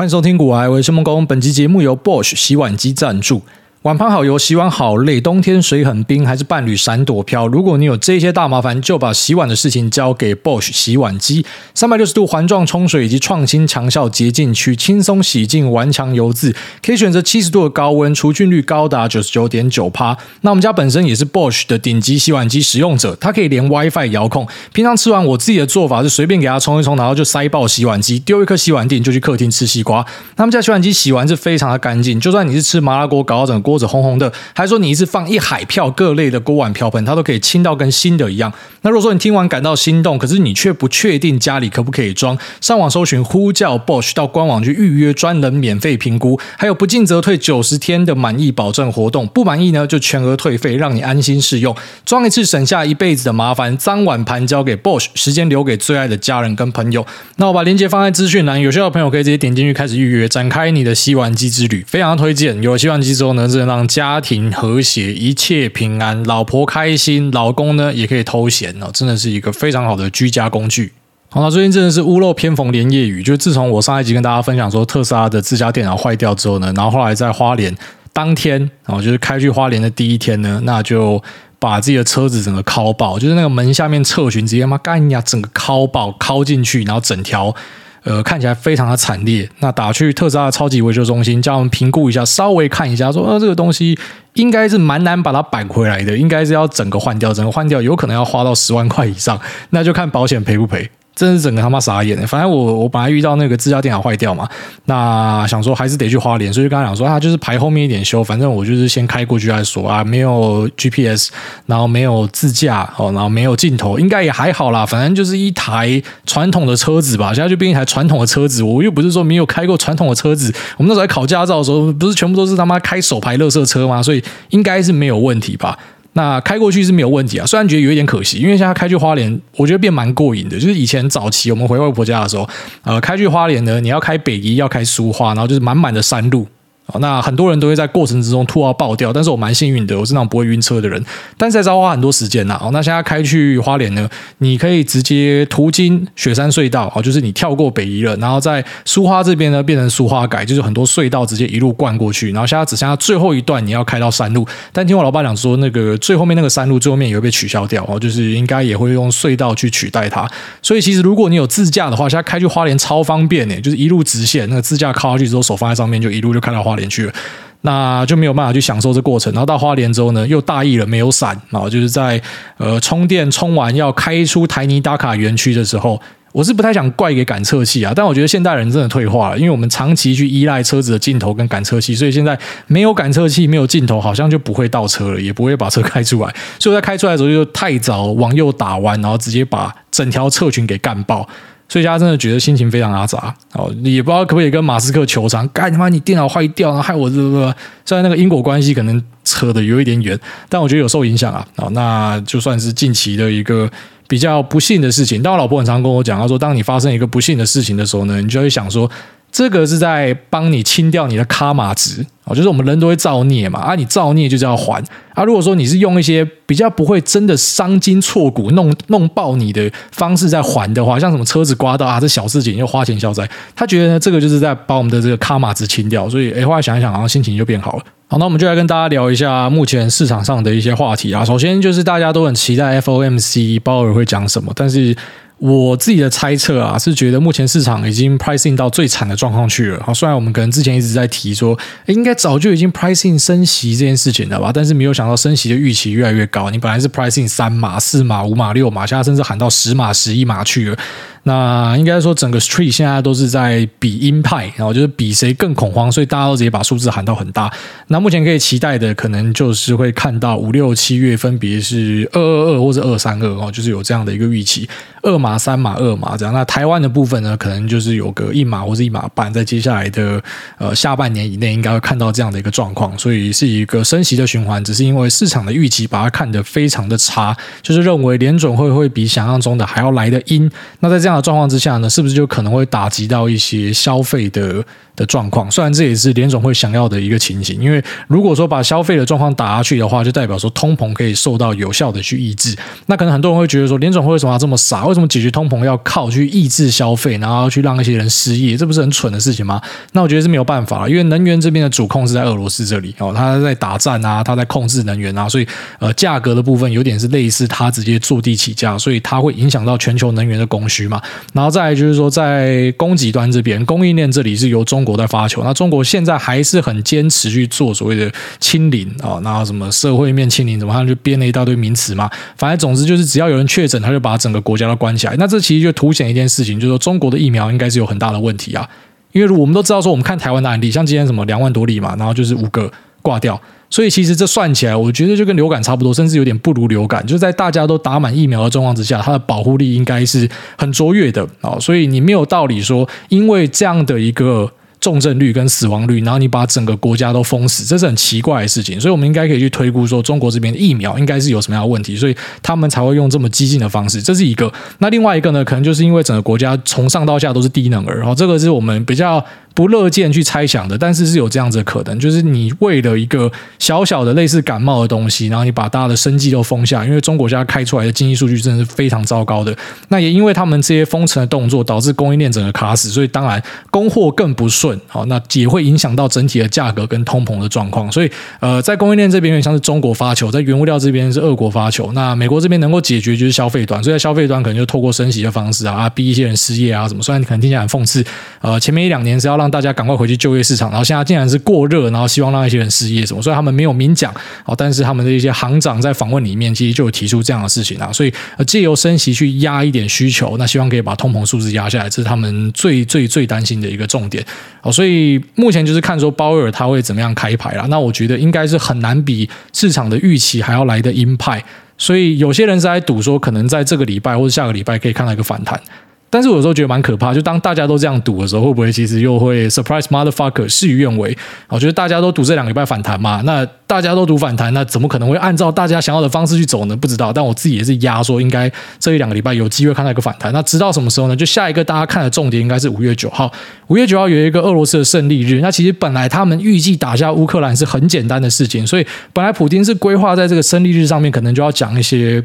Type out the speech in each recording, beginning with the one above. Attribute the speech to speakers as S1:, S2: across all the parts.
S1: 欢迎收听《古玩我是孟工》，本期节目由 Bosch 洗碗机赞助。碗盘好油，洗碗好累。冬天水很冰，还是伴侣闪躲飘？如果你有这些大麻烦，就把洗碗的事情交给 Bosch 洗碗机。三百六十度环状冲水以及创新强效洁净区，轻松洗净顽强油渍。可以选择七十度的高温，除菌率高达九十九点九趴。那我们家本身也是 Bosch 的顶级洗碗机使用者，它可以连 WiFi 遥控。平常吃完，我自己的做法是随便给它冲一冲，然后就塞爆洗碗机，丢一颗洗碗垫就去客厅吃西瓜。他们家洗碗机洗完是非常的干净，就算你是吃麻辣锅搞到整个锅子红红的，还说你一次放一海票各类的锅碗瓢盆，它都可以清到跟新的一样。那如果说你听完感到心动，可是你却不确定家里可不可以装，上网搜寻呼叫 Bosch，到官网去预约专人免费评估，还有不进则退九十天的满意保证活动，不满意呢就全额退费，让你安心试用。装一次省下一辈子的麻烦，脏碗盘交给 Bosch，时间留给最爱的家人跟朋友。那我把链接放在资讯栏，有需要的朋友可以直接点进去开始预约，展开你的洗碗机之旅。非常推荐，有了洗碗机之后呢，只能让家庭和谐，一切平安，老婆开心，老公呢也可以偷闲哦，真的是一个非常好的居家工具。好，那最近真的是屋漏偏逢连夜雨，就自从我上一集跟大家分享说特斯拉的自家电脑坏掉之后呢，然后后来在花莲当天，然后就是开去花莲的第一天呢，那就把自己的车子整个敲爆，就是那个门下面侧裙直接妈干呀，整个敲爆，敲进去，然后整条。呃，看起来非常的惨烈。那打去特斯拉超级维修中心，叫我们评估一下，稍微看一下，说，呃，这个东西应该是蛮难把它扳回来的，应该是要整个换掉，整个换掉有可能要花到十万块以上，那就看保险赔不赔。真是整个他妈傻眼！反正我我本来遇到那个自家电脑坏掉嘛，那想说还是得去花莲，所以就跟他讲说啊，就是排后面一点修，反正我就是先开过去再说啊。没有 GPS，然后没有自驾哦，然后没有镜头，应该也还好啦。反正就是一台传统的车子吧，现在就变一台传统的车子。我又不是说没有开过传统的车子，我们那时候考驾照的时候，不是全部都是他妈开手排乐色车吗？所以应该是没有问题吧。那开过去是没有问题啊，虽然觉得有一点可惜，因为现在开去花莲，我觉得变蛮过瘾的。就是以前早期我们回外婆家的时候，呃，开去花莲呢，你要开北宜，要开苏花，然后就是满满的山路。那很多人都会在过程之中吐到爆掉，但是我蛮幸运的，我是那种不会晕车的人。但是还是要花很多时间呐。哦，那现在开去花莲呢，你可以直接途经雪山隧道，哦，就是你跳过北宜了，然后在苏花这边呢变成苏花改，就是很多隧道直接一路贯过去，然后现在只剩下最后一段你要开到山路。但听我老爸讲说，那个最后面那个山路最后面也会被取消掉，哦，就是应该也会用隧道去取代它。所以其实如果你有自驾的话，现在开去花莲超方便呢，就是一路直线，那个自驾靠下去之后，手放在上面就一路就开到花莲。去了，那就没有办法去享受这过程。然后到花莲之后呢，又大意了，没有闪。然后就是在呃充电充完要开出台泥打卡园区的时候，我是不太想怪给感测器啊，但我觉得现代人真的退化了，因为我们长期去依赖车子的镜头跟感测器，所以现在没有感测器、没有镜头，好像就不会倒车了，也不会把车开出来。所以我在开出来的时候就太早往右打弯，然后直接把整条侧裙给干爆。所以，大家真的觉得心情非常阿杂哦，也不知道可不可以跟马斯克求偿，干他妈你电脑坏掉，然后害我这个，虽然那个因果关系可能扯得有一点远，但我觉得有受影响啊。哦，那就算是近期的一个比较不幸的事情。但我老婆很常跟我讲，她说，当你发生一个不幸的事情的时候呢，你就会想说。这个是在帮你清掉你的卡玛值哦，就是我们人都会造孽嘛，啊，你造孽就是要还啊。如果说你是用一些比较不会真的伤筋错骨弄弄爆你的方式在还的话，像什么车子刮到啊，这小事情又花钱消灾，他觉得呢这个就是在把我们的这个卡玛值清掉，所以哎，后来想一想，好像心情就变好了。好，那我们就来跟大家聊一下目前市场上的一些话题啊。首先就是大家都很期待 FOMC 鲍尔会讲什么，但是。我自己的猜测啊，是觉得目前市场已经 pricing 到最惨的状况去了。好，虽然我们可能之前一直在提说，应该早就已经 pricing 升息这件事情了吧，但是没有想到升息的预期越来越高。你本来是 pricing 三码、四码、五码、六码，现在甚至喊到十码、十一码去了。那应该说，整个 street 现在都是在比鹰派，然后就是比谁更恐慌，所以大家都直接把数字喊到很大。那目前可以期待的，可能就是会看到五六七月分别是二二二或者二三二哦，就是有这样的一个预期，二码、三码、二码这样。那台湾的部分呢，可能就是有个一码或者一码半，在接下来的呃下半年以内，应该会看到这样的一个状况。所以是一个升息的循环，只是因为市场的预期把它看得非常的差，就是认为联准会会比想象中的还要来得阴。那在这样。这样的状况之下呢，是不是就可能会打击到一些消费的的状况？虽然这也是联总会想要的一个情形，因为如果说把消费的状况打下去的话，就代表说通膨可以受到有效的去抑制。那可能很多人会觉得说，联总会为什么要这么傻？为什么解决通膨要靠去抑制消费，然后去让一些人失业？这不是很蠢的事情吗？那我觉得是没有办法，因为能源这边的主控是在俄罗斯这里哦，他在打战啊，他在控制能源啊，所以呃，价格的部分有点是类似他直接坐地起价，所以它会影响到全球能源的供需嘛。然后再来就是说，在供给端这边，供应链这里是由中国在发球。那中国现在还是很坚持去做所谓的清零啊，然后什么社会面清零，怎么他就编了一大堆名词嘛。反正总之就是，只要有人确诊，他就把整个国家都关起来。那这其实就凸显一件事情，就是说中国的疫苗应该是有很大的问题啊。因为我们都知道说，我们看台湾的案例，像今天什么两万多例嘛，然后就是五个挂掉。所以其实这算起来，我觉得就跟流感差不多，甚至有点不如流感。就是在大家都打满疫苗的状况之下，它的保护力应该是很卓越的啊。所以你没有道理说，因为这样的一个。重症率跟死亡率，然后你把整个国家都封死，这是很奇怪的事情。所以，我们应该可以去推估说，中国这边疫苗应该是有什么样的问题，所以他们才会用这么激进的方式。这是一个。那另外一个呢，可能就是因为整个国家从上到下都是低能儿，然后这个是我们比较。不乐见去猜想的，但是是有这样子的可能，就是你为了一个小小的类似感冒的东西，然后你把大家的生计都封下，因为中国现在开出来的经济数据真的是非常糟糕的。那也因为他们这些封城的动作，导致供应链整个卡死，所以当然供货更不顺，好，那也会影响到整体的价格跟通膨的状况。所以，呃，在供应链这边有点像是中国发球，在原物料这边是俄国发球。那美国这边能够解决就是消费端，所以在消费端可能就透过升息的方式啊，逼一些人失业啊什么。虽然你可能听起来很讽刺，呃，前面一两年是要让大家赶快回去。就业市场，然后现在竟然是过热，然后希望让一些人失业什么，所以他们没有明讲，哦，但是他们的一些行长在访问里面其实就有提出这样的事情啊，所以借由升息去压一点需求，那希望可以把通膨数字压下来，这是他们最最最担心的一个重点哦，所以目前就是看说鲍威尔他会怎么样开牌啦，那我觉得应该是很难比市场的预期还要来得鹰派，所以有些人是在赌说，可能在这个礼拜或者下个礼拜可以看到一个反弹。但是我有时候觉得蛮可怕，就当大家都这样赌的时候，会不会其实又会 surprise motherfucker 事与愿违？我觉得大家都赌这两个礼拜反弹嘛，那大家都赌反弹，那怎么可能会按照大家想要的方式去走呢？不知道。但我自己也是压说，应该这一两个礼拜有机会看到一个反弹。那直到什么时候呢？就下一个大家看的重点应该是五月九号。五月九号有一个俄罗斯的胜利日。那其实本来他们预计打下乌克兰是很简单的事情，所以本来普京是规划在这个胜利日上面，可能就要讲一些。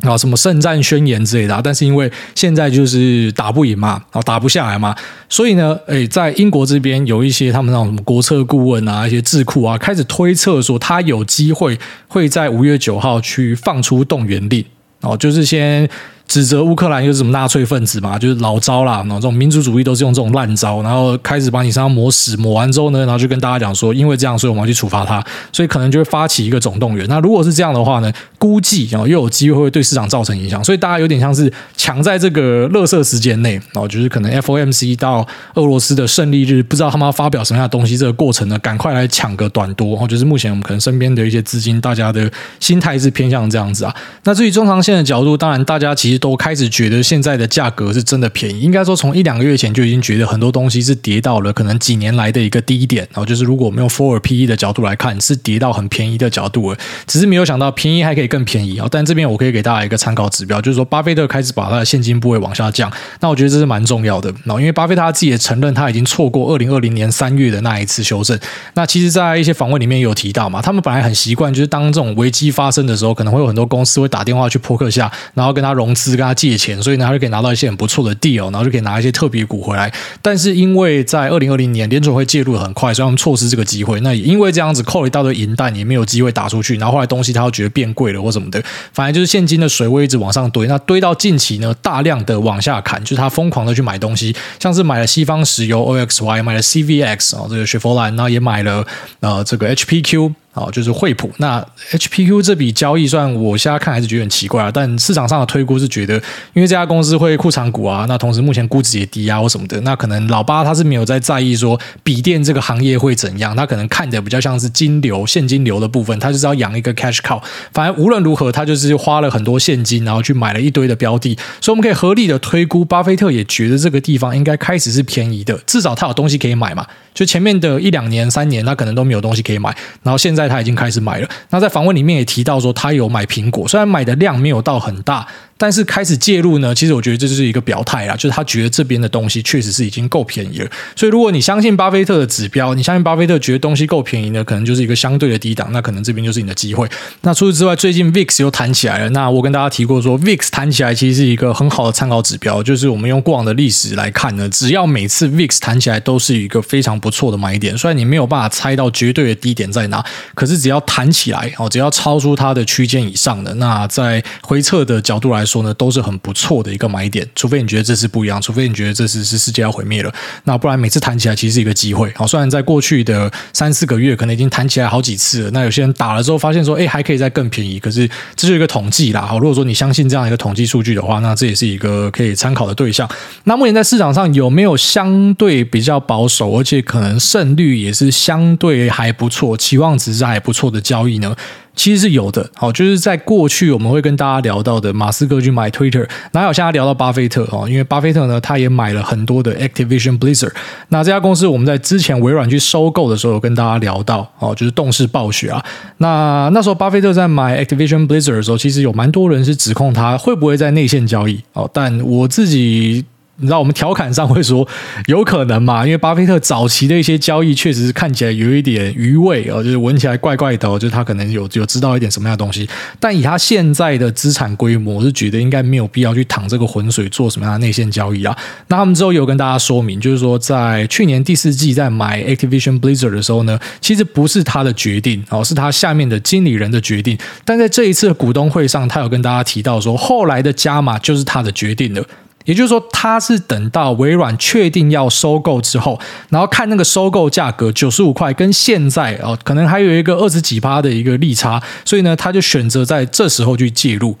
S1: 啊，什么圣战宣言之类的，但是因为现在就是打不赢嘛，啊，打不下来嘛，所以呢，诶，在英国这边有一些他们那种什么国策顾问啊，一些智库啊，开始推测说他有机会会在五月九号去放出动员令，哦，就是先。指责乌克兰又是什么纳粹分子嘛，就是老招啦，然后这种民族主义都是用这种烂招，然后开始把你身上抹屎，抹完之后呢，然后就跟大家讲说，因为这样，所以我们要去处罚他，所以可能就会发起一个总动员。那如果是这样的话呢，估计然后又有机会会对市场造成影响，所以大家有点像是抢在这个垃圾时间内，然后就是可能 FOMC 到俄罗斯的胜利日，不知道他们要发表什么样的东西，这个过程呢，赶快来抢个短多，然后就是目前我们可能身边的一些资金，大家的心态是偏向这样子啊。那至于中长线的角度，当然大家其实都开始觉得。现在的价格是真的便宜，应该说从一两个月前就已经觉得很多东西是跌到了可能几年来的一个低点，然后就是如果我们用 forward PE 的角度来看，是跌到很便宜的角度了，只是没有想到便宜还可以更便宜啊！但这边我可以给大家一个参考指标，就是说巴菲特开始把他的现金部位往下降，那我觉得这是蛮重要的。然后因为巴菲特他自己也承认他已经错过二零二零年三月的那一次修正，那其实，在一些访问里面有提到嘛，他们本来很习惯，就是当这种危机发生的时候，可能会有很多公司会打电话去扑克下，然后跟他融资，跟他借钱，所以呢。他就可以拿到一些很不错的 deal，然后就可以拿一些特别股回来。但是因为在二零二零年联准会介入的很快，所以他们错失这个机会。那也因为这样子扣了一大堆银弹，也没有机会打出去。然后后来东西他又觉得变贵了或什么的，反正就是现金的水位一直往上堆。那堆到近期呢，大量的往下砍，就是他疯狂的去买东西，像是买了西方石油 OXY，买了 CVX 啊，这个雪佛兰，然后也买了呃这个 HPQ。好，就是惠普。那 HPQ 这笔交易，算我现在看还是觉得很奇怪啊。但市场上的推估是觉得，因为这家公司会库藏股啊，那同时目前估值也低啊或什么的，那可能老巴他是没有在在意说笔电这个行业会怎样，他可能看的比较像是金流、现金流的部分，他就是要养一个 cash cow。反正无论如何，他就是花了很多现金，然后去买了一堆的标的，所以我们可以合理的推估，巴菲特也觉得这个地方应该开始是便宜的，至少他有东西可以买嘛。就前面的一两年、三年，他可能都没有东西可以买，然后现在他已经开始买了。那在访问里面也提到说，他有买苹果，虽然买的量没有到很大。但是开始介入呢，其实我觉得这就是一个表态啦，就是他觉得这边的东西确实是已经够便宜了。所以如果你相信巴菲特的指标，你相信巴菲特觉得东西够便宜呢，可能就是一个相对的低档，那可能这边就是你的机会。那除此之外，最近 VIX 又弹起来了。那我跟大家提过说，VIX 弹起来其实是一个很好的参考指标，就是我们用过往的历史来看呢，只要每次 VIX 弹起来都是一个非常不错的买点。虽然你没有办法猜到绝对的低点在哪，可是只要弹起来哦，只要超出它的区间以上的，那在回撤的角度来说说呢，都是很不错的一个买点。除非你觉得这次不一样，除非你觉得这次是世界要毁灭了，那不然每次弹起来其实是一个机会。好，虽然在过去的三四个月可能已经弹起来好几次了，那有些人打了之后发现说，哎，还可以再更便宜。可是这是一个统计啦。好，如果说你相信这样一个统计数据的话，那这也是一个可以参考的对象。那目前在市场上有没有相对比较保守，而且可能胜率也是相对还不错，期望值是还不错的交易呢？其实是有的，好，就是在过去我们会跟大家聊到的，马斯克去买 Twitter，哪有现在聊到巴菲特哦？因为巴菲特呢，他也买了很多的 Activision Blizzard。那这家公司我们在之前微软去收购的时候，有跟大家聊到哦，就是动视暴雪啊。那那时候巴菲特在买 Activision Blizzard 的时候，其实有蛮多人是指控他会不会在内线交易哦，但我自己。你知道我们调侃上会说有可能嘛？因为巴菲特早期的一些交易确实是看起来有一点余味哦，就是闻起来怪怪的，就是他可能有有知道一点什么样的东西。但以他现在的资产规模，我是觉得应该没有必要去淌这个浑水做什么样的内线交易啊。那他们之后有跟大家说明，就是说在去年第四季在买 Activision Blizzard 的时候呢，其实不是他的决定哦，是他下面的经理人的决定。但在这一次的股东会上，他有跟大家提到说，后来的加码就是他的决定了。也就是说，他是等到微软确定要收购之后，然后看那个收购价格九十五块，跟现在哦，可能还有一个二十几趴的一个利差，所以呢，他就选择在这时候去介入。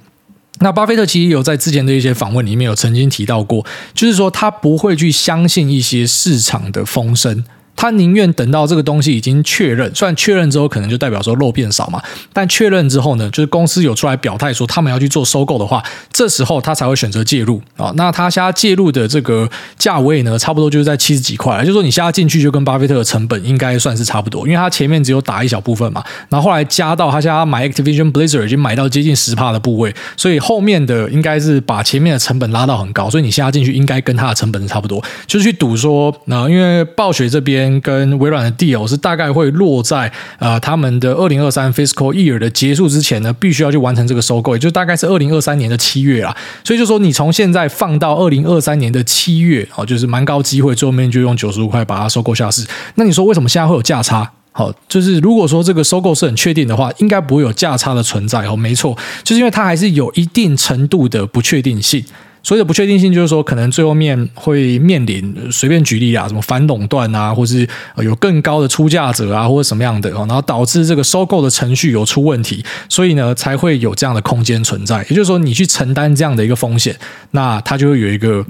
S1: 那巴菲特其实有在之前的一些访问里面有曾经提到过，就是说他不会去相信一些市场的风声。他宁愿等到这个东西已经确认，虽然确认之后可能就代表说肉变少嘛，但确认之后呢，就是公司有出来表态说他们要去做收购的话，这时候他才会选择介入啊。那他现在介入的这个价位呢，差不多就是在七十几块，就是说你现在进去就跟巴菲特的成本应该算是差不多，因为他前面只有打一小部分嘛，然后后来加到他现在买 Activision Blizzard 已经买到接近十帕的部位，所以后面的应该是把前面的成本拉到很高，所以你现在进去应该跟他的成本是差不多，就是去赌说，那因为暴雪这边。跟微软的 deal 是大概会落在呃他们的二零二三 fiscal year 的结束之前呢，必须要去完成这个收购，也就大概是二零二三年的七月啦。所以就说你从现在放到二零二三年的七月，哦，就是蛮高机会，最后面就用九十五块把它收购下市。那你说为什么现在会有价差？好，就是如果说这个收购是很确定的话，应该不会有价差的存在哦。没错，就是因为它还是有一定程度的不确定性。所以的不确定性就是说，可能最后面会面临随便举例啊，什么反垄断啊，或是有更高的出价者啊，或者什么样的，然后导致这个收购的程序有出问题，所以呢才会有这样的空间存在。也就是说，你去承担这样的一个风险，那它就会有一个。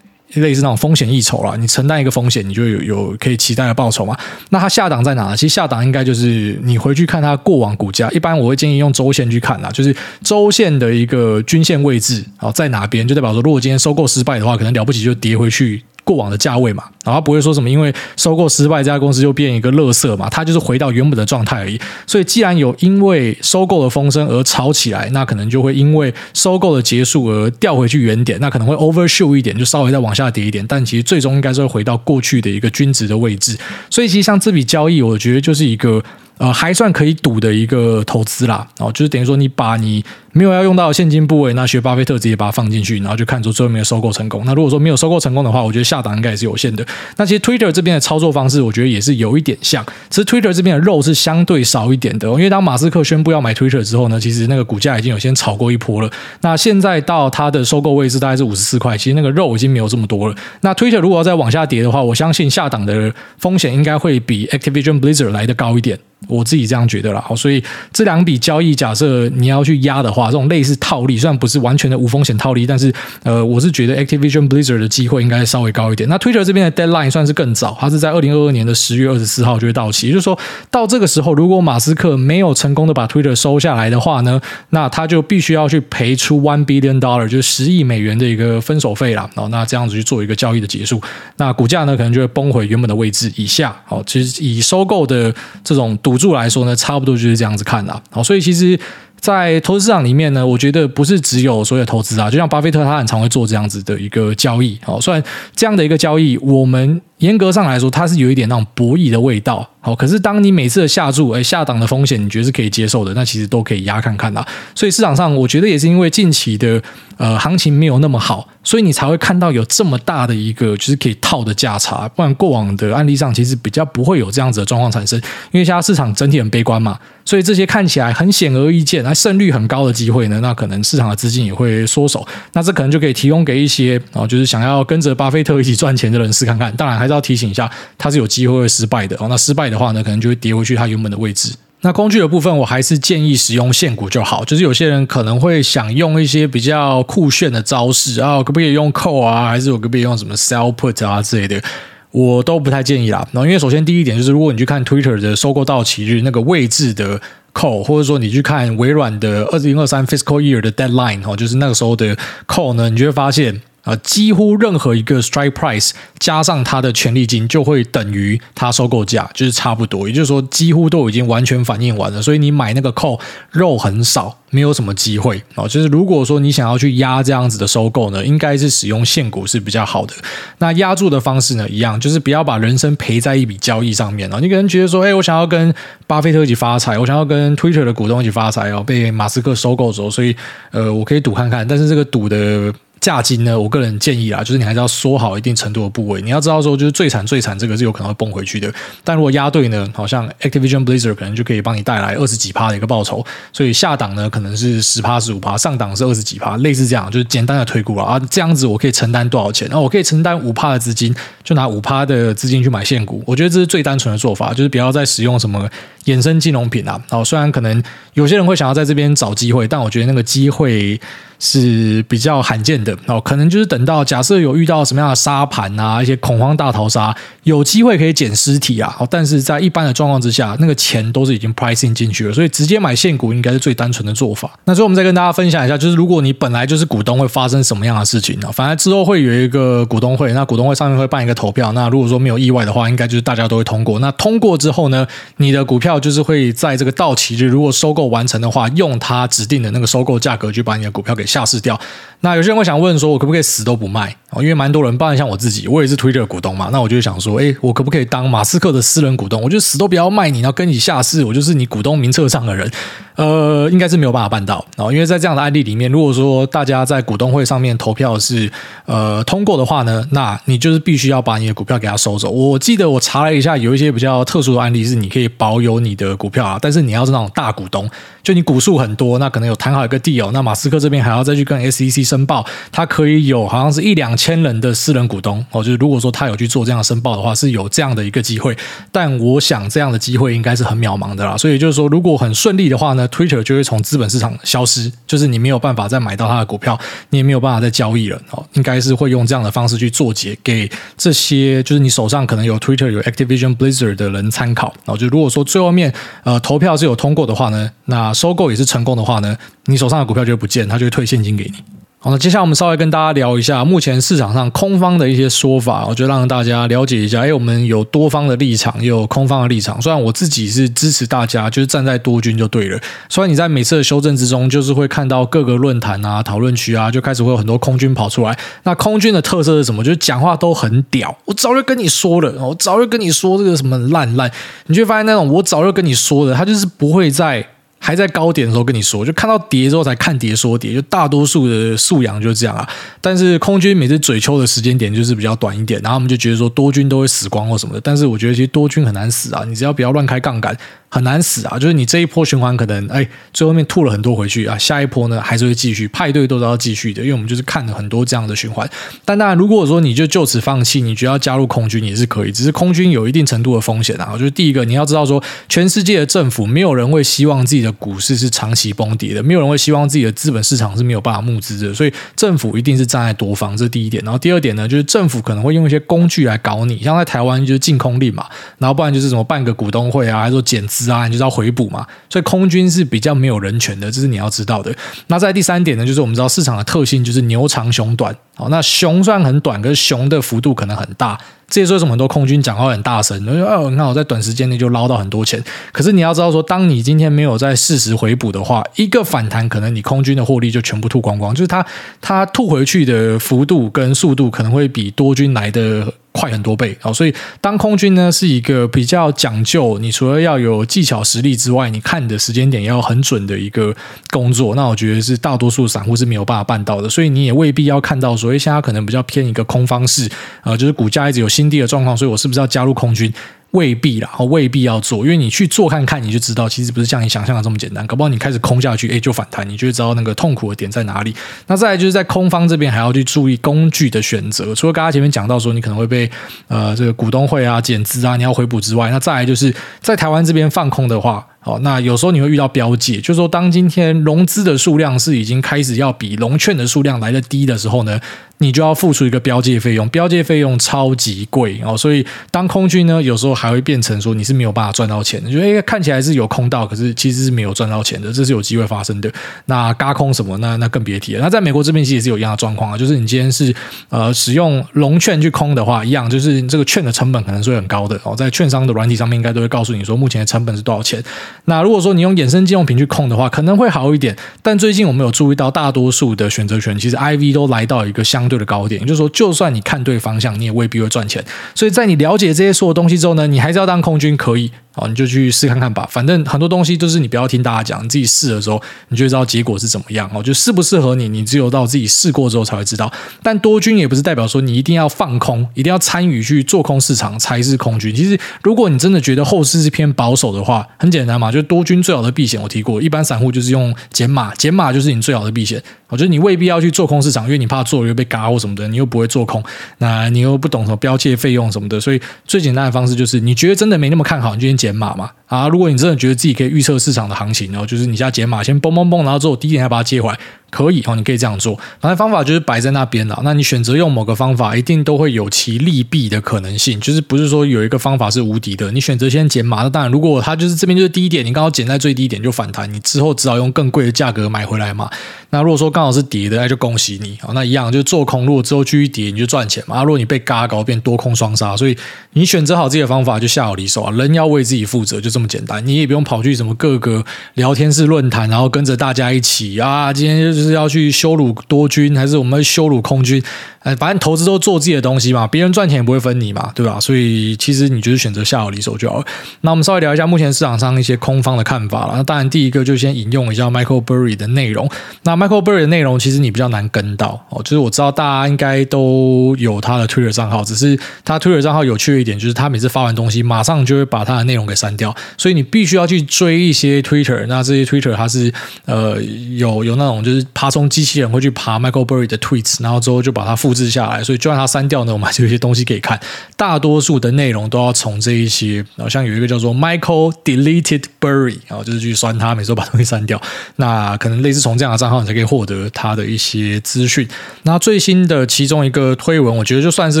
S1: 类似那种风险溢酬啦，你承担一个风险，你就有有可以期待的报酬嘛。那它下档在哪？其实下档应该就是你回去看它过往股价，一般我会建议用周线去看啦，就是周线的一个均线位置啊在哪边，就代表说如果今天收购失败的话，可能了不起就跌回去。过往的价位嘛，然后不会说什么，因为收购失败，这家公司就变一个垃圾嘛，它就是回到原本的状态而已。所以，既然有因为收购的风声而炒起来，那可能就会因为收购的结束而掉回去原点，那可能会 overshoot 一点，就稍微再往下跌一点。但其实最终应该是会回到过去的一个均值的位置。所以，其实像这笔交易，我觉得就是一个。呃，还算可以赌的一个投资啦，哦，就是等于说你把你没有要用到现金部位，那学巴菲特直接把它放进去，然后就看出最后没有收购成功。那如果说没有收购成功的话，我觉得下档应该也是有限的。那其实 Twitter 这边的操作方式，我觉得也是有一点像。其实 Twitter 这边的肉是相对少一点的，因为当马斯克宣布要买 Twitter 之后呢，其实那个股价已经有先炒过一波了。那现在到它的收购位置大概是五十四块，其实那个肉已经没有这么多了。那 Twitter 如果要再往下跌的话，我相信下档的风险应该会比 Activision Blizzard 来得高一点。我自己这样觉得啦，所以这两笔交易，假设你要去压的话，这种类似套利，虽然不是完全的无风险套利，但是呃，我是觉得 Activision Blizzard 的机会应该稍微高一点。那 Twitter 这边的 deadline 算是更早，它是在二零二二年的十月二十四号就会到期，也就是说到这个时候，如果马斯克没有成功的把 Twitter 收下来的话呢，那他就必须要去赔出 one billion dollar，就是十亿美元的一个分手费啦。哦，那这样子去做一个交易的结束，那股价呢可能就会崩回原本的位置以下。好，其实以收购的这种。赌注来说呢，差不多就是这样子看啦。好，所以其实在投资市场里面呢，我觉得不是只有所有投资啊，就像巴菲特他很常会做这样子的一个交易。好，虽然这样的一个交易，我们严格上来说，它是有一点那种博弈的味道。好，可是当你每次的下注，哎，下档的风险，你觉得是可以接受的，那其实都可以压看看啦。所以市场上，我觉得也是因为近期的呃行情没有那么好，所以你才会看到有这么大的一个就是可以套的价差。不然过往的案例上，其实比较不会有这样子的状况产生，因为现在市场整体很悲观嘛。所以这些看起来很显而易见、那胜率很高的机会呢，那可能市场的资金也会缩手。那这可能就可以提供给一些啊，就是想要跟着巴菲特一起赚钱的人试看看。当然还要提醒一下，它是有机会会失败的哦。那失败的话呢，可能就会跌回去它原本的位置。那工具的部分，我还是建议使用线股就好。就是有些人可能会想用一些比较酷炫的招式啊，可不可以用 call 啊，还是我可不可以用什么 sell put 啊之类的？我都不太建议啦，然后因为首先第一点就是，如果你去看 Twitter 的收购到期日那个位置的 call，或者说你去看微软的二零二三 fiscal year 的 deadline 哦，就是那个时候的 call 呢，你就会发现。啊，几乎任何一个 strike price 加上它的权利金，就会等于它收购价，就是差不多。也就是说，几乎都已经完全反映完了。所以你买那个 call 肉很少，没有什么机会哦。就是如果说你想要去压这样子的收购呢，应该是使用现股是比较好的。那压住的方式呢，一样，就是不要把人生赔在一笔交易上面哦。你可能觉得说，哎，我想要跟巴菲特一起发财，我想要跟 Twitter 的股东一起发财哦，被马斯克收购之后，所以呃，我可以赌看看。但是这个赌的。价金呢，我个人建议啊，就是你还是要缩好一定程度的部位。你要知道说，就是最惨最惨，这个是有可能会崩回去的。但如果押对呢，好像 Activision Blizzard 可能就可以帮你带来二十几趴的一个报酬。所以下档呢，可能是十趴十五趴，上档是二十几趴，类似这样，就是简单的推估啊。啊，这样子我可以承担多少钱？那我可以承担五趴的资金，就拿五趴的资金去买现股。我觉得这是最单纯的做法，就是不要再使用什么衍生金融品啊。然后虽然可能有些人会想要在这边找机会，但我觉得那个机会。是比较罕见的哦，可能就是等到假设有遇到什么样的沙盘啊，一些恐慌大逃杀，有机会可以捡尸体啊。但是在一般的状况之下，那个钱都是已经 pricing 进去了，所以直接买现股应该是最单纯的做法。那最后我们再跟大家分享一下，就是如果你本来就是股东，会发生什么样的事情呢？反正之后会有一个股东会，那股东会上面会办一个投票。那如果说没有意外的话，应该就是大家都会通过。那通过之后呢，你的股票就是会在这个到期日，如果收购完成的话，用它指定的那个收购价格去把你的股票给下市掉。那有些人会想问说，我可不可以死都不卖？因为蛮多人，包括像我自己，我也是 Twitter 股东嘛。那我就想说，诶，我可不可以当马斯克的私人股东？我就死都不要卖你，要跟你下市，我就是你股东名册上的人。呃，应该是没有办法办到。然后，因为在这样的案例里面，如果说大家在股东会上面投票是呃通过的话呢，那你就是必须要把你的股票给他收走。我记得我查了一下，有一些比较特殊的案例是你可以保有你的股票啊，但是你要是那种大股东。就你股数很多，那可能有谈好一个 deal，那马斯克这边还要再去跟 SEC 申报，他可以有好像是一两千人的私人股东哦。就是如果说他有去做这样的申报的话，是有这样的一个机会，但我想这样的机会应该是很渺茫的啦。所以就是说，如果很顺利的话呢，Twitter 就会从资本市场消失，就是你没有办法再买到他的股票，你也没有办法再交易了哦。应该是会用这样的方式去做结给这些，就是你手上可能有 Twitter 有 Activision Blizzard 的人参考。然后就如果说最后面呃投票是有通过的话呢，那收购也是成功的话呢，你手上的股票就会不见，他就会退现金给你。好，那接下来我们稍微跟大家聊一下目前市场上空方的一些说法，我就让大家了解一下。哎，我们有多方的立场，也有空方的立场。虽然我自己是支持大家，就是站在多军就对了。虽然你在每次的修正之中，就是会看到各个论坛啊、讨论区啊，就开始会有很多空军跑出来。那空军的特色是什么？就是讲话都很屌。我早就跟你说了，我早就跟你说这个什么烂烂，你就会发现那种我早就跟你说的，他就是不会在。还在高点的时候跟你说，就看到跌之后才看跌说跌，就大多数的素养就是这样啊。但是空军每次嘴秋的时间点就是比较短一点，然后我们就觉得说多军都会死光或什么的。但是我觉得其实多军很难死啊，你只要不要乱开杠杆。很难死啊！就是你这一波循环可能哎，最后面吐了很多回去啊，下一波呢还是会继续，派对都是要继续的，因为我们就是看了很多这样的循环。但当然，如果说你就就此放弃，你觉得要加入空军也是可以，只是空军有一定程度的风险啊。就是第一个，你要知道说，全世界的政府没有人会希望自己的股市是长期崩跌的，没有人会希望自己的资本市场是没有办法募资的，所以政府一定是站在多方，这是第一点。然后第二点呢，就是政府可能会用一些工具来搞你，像在台湾就是禁空令嘛，然后不然就是什么办个股东会啊，还说减资啊，你就是要回补。嘛，所以空军是比较没有人权的，这是你要知道的。那在第三点呢，就是我们知道市场的特性就是牛长熊短。好，那熊虽然很短，可是熊的幅度可能很大。这也是为什么很多空军讲话很大声，说哦，那我在短时间内就捞到很多钱。可是你要知道说，当你今天没有在适时回补的话，一个反弹可能你空军的获利就全部吐光光，就是它它吐回去的幅度跟速度可能会比多军来的。快很多倍哦，所以当空军呢是一个比较讲究，你除了要有技巧实力之外，你看的时间点要很准的一个工作，那我觉得是大多数散户是没有办法办到的，所以你也未必要看到说，哎现在可能比较偏一个空方式，呃，就是股价一直有新低的状况，所以我是不是要加入空军？未必啦，未必要做，因为你去做看看，你就知道，其实不是像你想象的这么简单。搞不好你开始空下去，哎，就反弹，你就会知道那个痛苦的点在哪里。那再来就是在空方这边，还要去注意工具的选择。除了刚刚前面讲到说，你可能会被呃这个股东会啊减资啊，你要回补之外，那再来就是在台湾这边放空的话。好，那有时候你会遇到标记，就是说，当今天融资的数量是已经开始要比融券的数量来得低的时候呢，你就要付出一个标记费用，标记费用超级贵哦，所以当空军呢，有时候还会变成说你是没有办法赚到钱的，就诶看起来是有空到，可是其实是没有赚到钱的，这是有机会发生的。那轧空什么，那那更别提了。那在美国这边其实也是有一样的状况啊，就是你今天是呃使用融券去空的话，一样就是这个券的成本可能是会很高的哦，在券商的软体上面应该都会告诉你说目前的成本是多少钱。那如果说你用衍生金融品去控的话，可能会好一点。但最近我们有注意到，大多数的选择权其实 IV 都来到一个相对的高点，也就是说，就算你看对方向，你也未必会赚钱。所以在你了解这些所有东西之后呢，你还是要当空军可以。好，你就去试看看吧。反正很多东西都是你不要听大家讲，你自己试的时候，你就知道结果是怎么样。哦，就适不适合你，你只有到自己试过之后才会知道。但多军也不是代表说你一定要放空，一定要参与去做空市场才是空军。其实，如果你真的觉得后市是偏保守的话，很简单嘛，就多军最好的避险。我提过，一般散户就是用减码，减码就是你最好的避险。我觉得你未必要去做空市场，因为你怕做又被嘎或什么的，你又不会做空，那你又不懂什么标记费用什么的，所以最简单的方式就是，你觉得真的没那么看好，你就先减码嘛。啊，如果你真的觉得自己可以预测市场的行情，然后就是你现在减码，先嘣嘣嘣，然后之后低点再把它接回来。可以哦，你可以这样做。反正方法就是摆在那边了。那你选择用某个方法，一定都会有其利弊的可能性。就是不是说有一个方法是无敌的。你选择先减码，那当然，如果它就是这边就是低点，你刚好减在最低点就反弹，你之后只好用更贵的价格买回来嘛。那如果说刚好是跌的，那就恭喜你。那一样就做空，如果之后继续跌，你就赚钱嘛。啊如果你被嘎搞变多空双杀，所以你选择好自己的方法，就下好离手啊。人要为自己负责，就这么简单。你也不用跑去什么各个聊天室论坛，然后跟着大家一起啊，今天就是是要去。羞辱多军还是我们要羞辱空军？哎，反正投资都做自己的东西嘛，别人赚钱也不会分你嘛，对吧？所以其实你就是选择下好离手就好了。那我们稍微聊一下目前市场上一些空方的看法了。那当然，第一个就先引用一下 Michael Burry 的内容。那 Michael Burry 的内容其实你比较难跟到哦，就是我知道大家应该都有他的 Twitter 账号，只是他 Twitter 账号有趣的一点就是他每次发完东西，马上就会把他的内容给删掉，所以你必须要去追一些 Twitter。那这些 Twitter 它是呃有有那种就是爬虫机器人会去爬 Michael Burry 的 tweets，然后之后就把它复复制下来，所以就。让它删掉呢，我们还是有一些东西可以看。大多数的内容都要从这一些，好像有一个叫做 Michael Deleted Burry 啊，就是去酸他，每次都把东西删掉。那可能类似从这样的账号，你才可以获得他的一些资讯。那最新的其中一个推文，我觉得就算是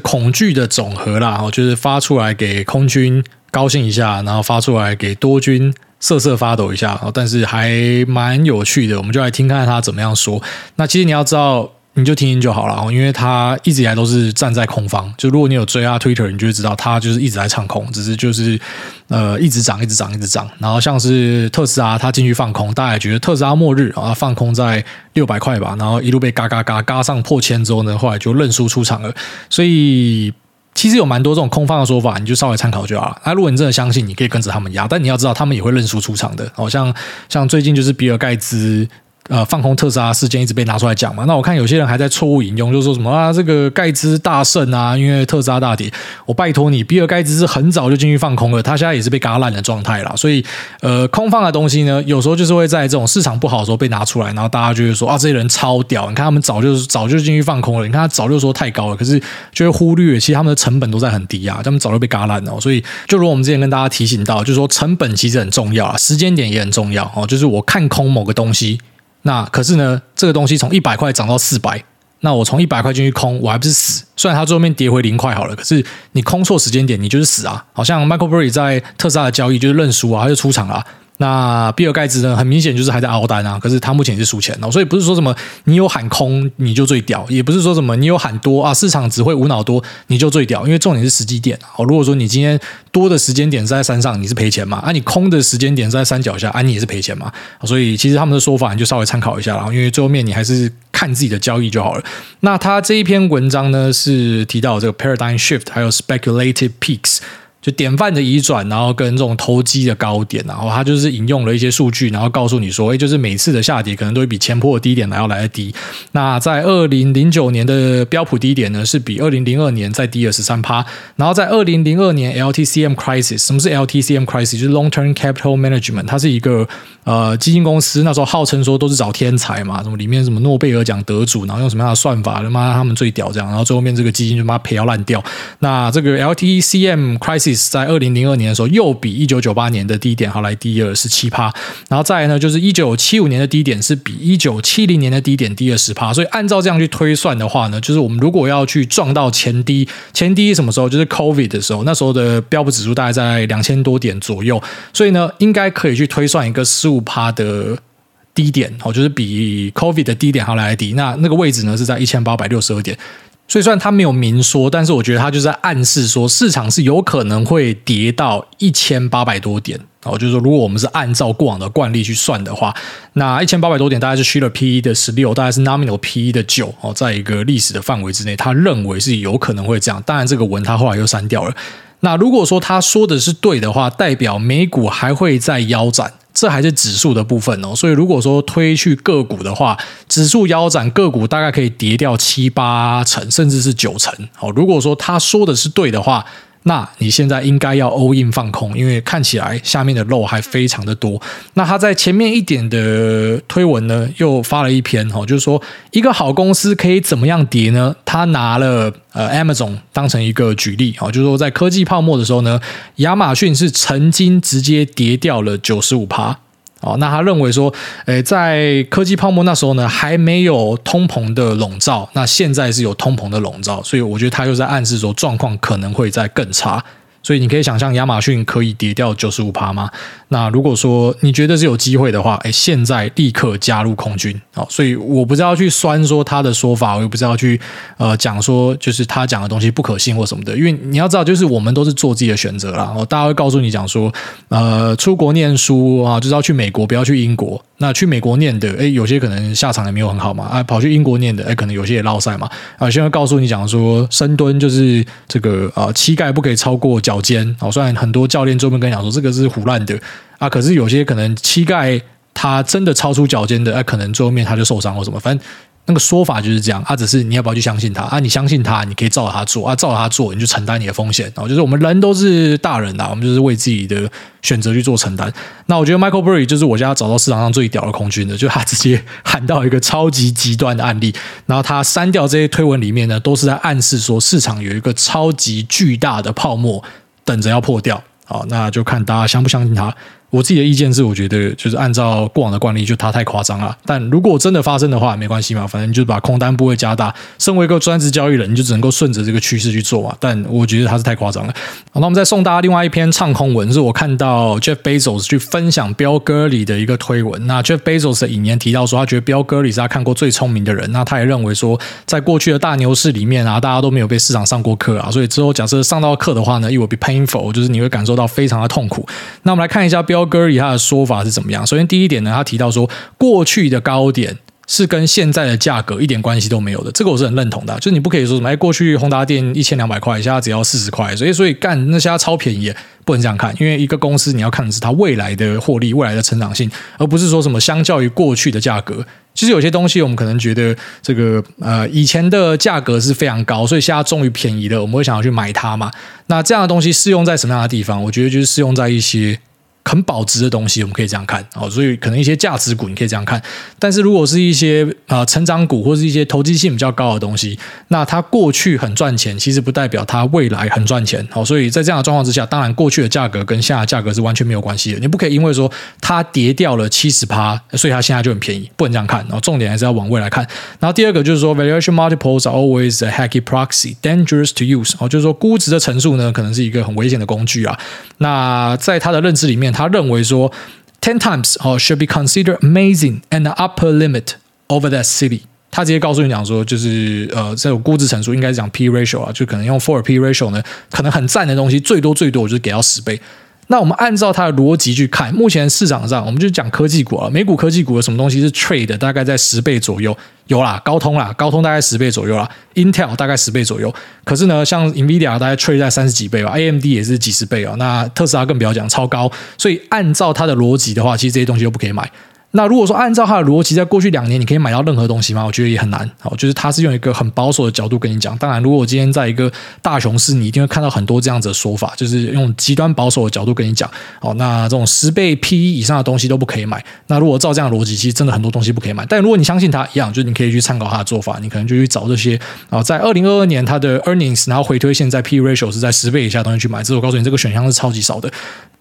S1: 恐惧的总和啦，我就是发出来给空军高兴一下，然后发出来给多军瑟瑟发抖一下，但是还蛮有趣的。我们就来听看他怎么样说。那其实你要知道。你就听听就好了，因为他一直以来都是站在空方。就如果你有追他 Twitter，你就会知道他就是一直在唱空，只是就是呃一直涨，一直涨，一直涨。然后像是特斯拉，他进去放空，大家也觉得特斯拉末日啊，放空在六百块吧，然后一路被嘎嘎嘎嘎上破千之后呢，后来就认输出场了。所以其实有蛮多这种空方的说法，你就稍微参考就好了。那如果你真的相信，你可以跟着他们压，但你要知道他们也会认输出场的。好像像最近就是比尔盖茨。呃，放空特斯拉事件一直被拿出来讲嘛，那我看有些人还在错误引用，就说什么啊，这个盖茨大胜啊，因为特斯拉大跌。我拜托你，比尔盖茨是很早就进去放空了，他现在也是被嘎烂的状态啦。所以，呃，空放的东西呢，有时候就是会在这种市场不好的时候被拿出来，然后大家就会说啊，这些人超屌，你看他们早就早就进去放空了，你看他早就说太高了，可是就会忽略其实他们的成本都在很低啊，他们早就被嘎烂了。所以，就如我们之前跟大家提醒到，就是说成本其实很重要啊，时间点也很重要哦，就是我看空某个东西。那可是呢，这个东西从一百块涨到四百，那我从一百块进去空，我还不是死？虽然它最后面跌回零块好了，可是你空错时间点，你就是死啊！好像 Michael Burry 在特斯拉的交易就是认输啊，他就出场了。那比尔盖茨呢，很明显就是还在熬单啊，可是他目前也是输钱哦，所以不是说什么你有喊空你就最屌，也不是说什么你有喊多啊，市场只会无脑多你就最屌，因为重点是时机点哦。如果说你今天多的时间点是在山上，你是赔钱嘛？啊，你空的时间点是在山脚下，啊，你也是赔钱嘛？所以其实他们的说法你就稍微参考一下然后，因为最后面你还是看自己的交易就好了。那他这一篇文章呢是提到这个 paradigm shift，还有 speculative peaks。就典范的移转，然后跟这种投机的高点，然后他就是引用了一些数据，然后告诉你说，哎，就是每次的下跌可能都会比前波的低点还要来得低。那在二零零九年的标普低点呢，是比二零零二年再低了十三趴。然后在二零零二年 LTCM crisis，什么是 LTCM crisis？就是 Long Term Capital Management，它是一个呃基金公司，那时候号称说都是找天才嘛，什么里面什么诺贝尔奖得主，然后用什么样的算法，他妈他们最屌这样，然后最后面这个基金就妈赔要烂掉。那这个 LTCM crisis。在二零零二年的时候，又比一九九八年的低点好来低了十七趴，然后再来呢，就是一九七五年的低点是比一九七零年的低点低了十趴，所以按照这样去推算的话呢，就是我们如果要去撞到前低，前低什么时候？就是 COVID 的时候，那时候的标普指数大概在两千多点左右，所以呢，应该可以去推算一个十五趴的低点哦，就是比 COVID 的低点还来低，那那个位置呢是在一千八百六十二点。所以虽然他没有明说，但是我觉得他就在暗示说，市场是有可能会跌到一千八百多点哦。就是说，如果我们是按照过往的惯例去算的话，那一千八百多点大概是 Shiller PE 的十六，大概是 Nominal PE 的九哦，在一个历史的范围之内，他认为是有可能会这样。当然，这个文他后来又删掉了。那如果说他说的是对的话，代表美股还会再腰斩。这还是指数的部分哦，所以如果说推去个股的话，指数腰斩，个股大概可以跌掉七八成，甚至是九成。好，如果说他说的是对的话。那你现在应该要 all in 放空，因为看起来下面的肉还非常的多。那他在前面一点的推文呢，又发了一篇哈，就是说一个好公司可以怎么样跌呢？他拿了呃 Amazon 当成一个举例啊，就是说在科技泡沫的时候呢，亚马逊是曾经直接跌掉了九十五趴。哦，那他认为说，诶，在科技泡沫那时候呢，还没有通膨的笼罩，那现在是有通膨的笼罩，所以我觉得他又在暗示说，状况可能会在更差。所以你可以想象亚马逊可以跌掉九十五趴吗？那如果说你觉得是有机会的话，哎，现在立刻加入空军。好，所以我不知道去酸说他的说法，我又不知道去呃讲说就是他讲的东西不可信或什么的。因为你要知道，就是我们都是做自己的选择啦。大家会告诉你讲说，呃，出国念书啊，就是要去美国，不要去英国。那去美国念的，哎，有些可能下场也没有很好嘛。啊，跑去英国念的，哎，可能有些也落赛嘛。啊，现在告诉你讲说，深蹲就是这个啊，膝盖不可以超过脚脚尖。好，虽然很多教练专门跟你讲说这个是唬烂的啊，可是有些可能膝盖他真的超出脚尖的，哎，可能最后面他就受伤或什么，反正。那个说法就是这样，啊，只是你要不要去相信他啊？你相信他，你可以照着他做啊，照着他做，你就承担你的风险。然后就是我们人都是大人啊，我们就是为自己的选择去做承担。那我觉得 Michael Burry 就是我家找到市场上最屌的空军的，就他直接喊到一个超级极端的案例，然后他删掉这些推文里面呢，都是在暗示说市场有一个超级巨大的泡沫等着要破掉。好，那就看大家相不相信他。我自己的意见是，我觉得就是按照过往的惯例，就它太夸张了。但如果真的发生的话，没关系嘛，反正就是把空单部位加大。身为一个专职交易人，你就只能够顺着这个趋势去做嘛。但我觉得它是太夸张了。好，那我们再送大家另外一篇唱空文，是我看到 Jeff Bezos 去分享 Bill Gurley 的一个推文。那 Jeff Bezos 的引言提到说，他觉得 Bill Gurley 是他看过最聪明的人。那他也认为说，在过去的大牛市里面啊，大家都没有被市场上过课啊，所以之后假设上到课的话呢，it will be painful，就是你会感受到非常的痛苦。那我们来看一下 Bill Gurley 他的说法是怎么样？首先，第一点呢，他提到说，过去的高点是跟现在的价格一点关系都没有的，这个我是很认同的。就是你不可以说什么，哎，过去宏达电一千两百块，现在只要四十块，所以所以干那现在超便宜，不能这样看。因为一个公司你要看的是它未来的获利、未来的成长性，而不是说什么相较于过去的价格。其实有些东西我们可能觉得这个呃以前的价格是非常高，所以现在终于便宜了，我们会想要去买它嘛。那这样的东西适用在什么样的地方？我觉得就是适用在一些。很保值的东西，我们可以这样看哦，所以可能一些价值股你可以这样看，但是如果是一些啊、呃、成长股或是一些投机性比较高的东西，那它过去很赚钱，其实不代表它未来很赚钱。好，所以在这样的状况之下，当然过去的价格跟现在价格是完全没有关系的。你不可以因为说它跌掉了七十趴，所以它现在就很便宜，不能这样看。然后重点还是要往未来看。然后第二个就是说，valuation multiples are always a hacky proxy, dangerous to use。哦，就是说估值的乘数呢，可能是一个很危险的工具啊。那在他的认知里面。他认为说 ten times 哦 should be considered amazing and the upper limit over that city。他直接告诉你讲说，就是呃，这种估值乘数应该是讲 P ratio 啊，就可能用 four P ratio 呢，可能很赞的东西，最多最多我就是给到十倍。那我们按照它的逻辑去看，目前市场上我们就讲科技股啊，美股科技股有什么东西是 trade 大概在十倍左右？有啦，高通啦，高通大概十倍左右啦，Intel 大概十倍左右。可是呢，像 Nvidia 大概 trade 在三十几倍吧，AMD 也是几十倍啊。那特斯拉更不要讲，超高。所以按照它的逻辑的话，其实这些东西都不可以买。那如果说按照他的逻辑，在过去两年你可以买到任何东西吗？我觉得也很难。好，就是他是用一个很保守的角度跟你讲。当然，如果我今天在一个大熊市，你一定会看到很多这样子的说法，就是用极端保守的角度跟你讲。好，那这种十倍 PE 以上的东西都不可以买。那如果照这样的逻辑，其实真的很多东西不可以买。但如果你相信他一样，就是你可以去参考他的做法，你可能就去找这些啊，在二零二二年他的 earnings，然后回推现在 P ratio 是在十倍以下东西去买。这我告诉你，这个选项是超级少的。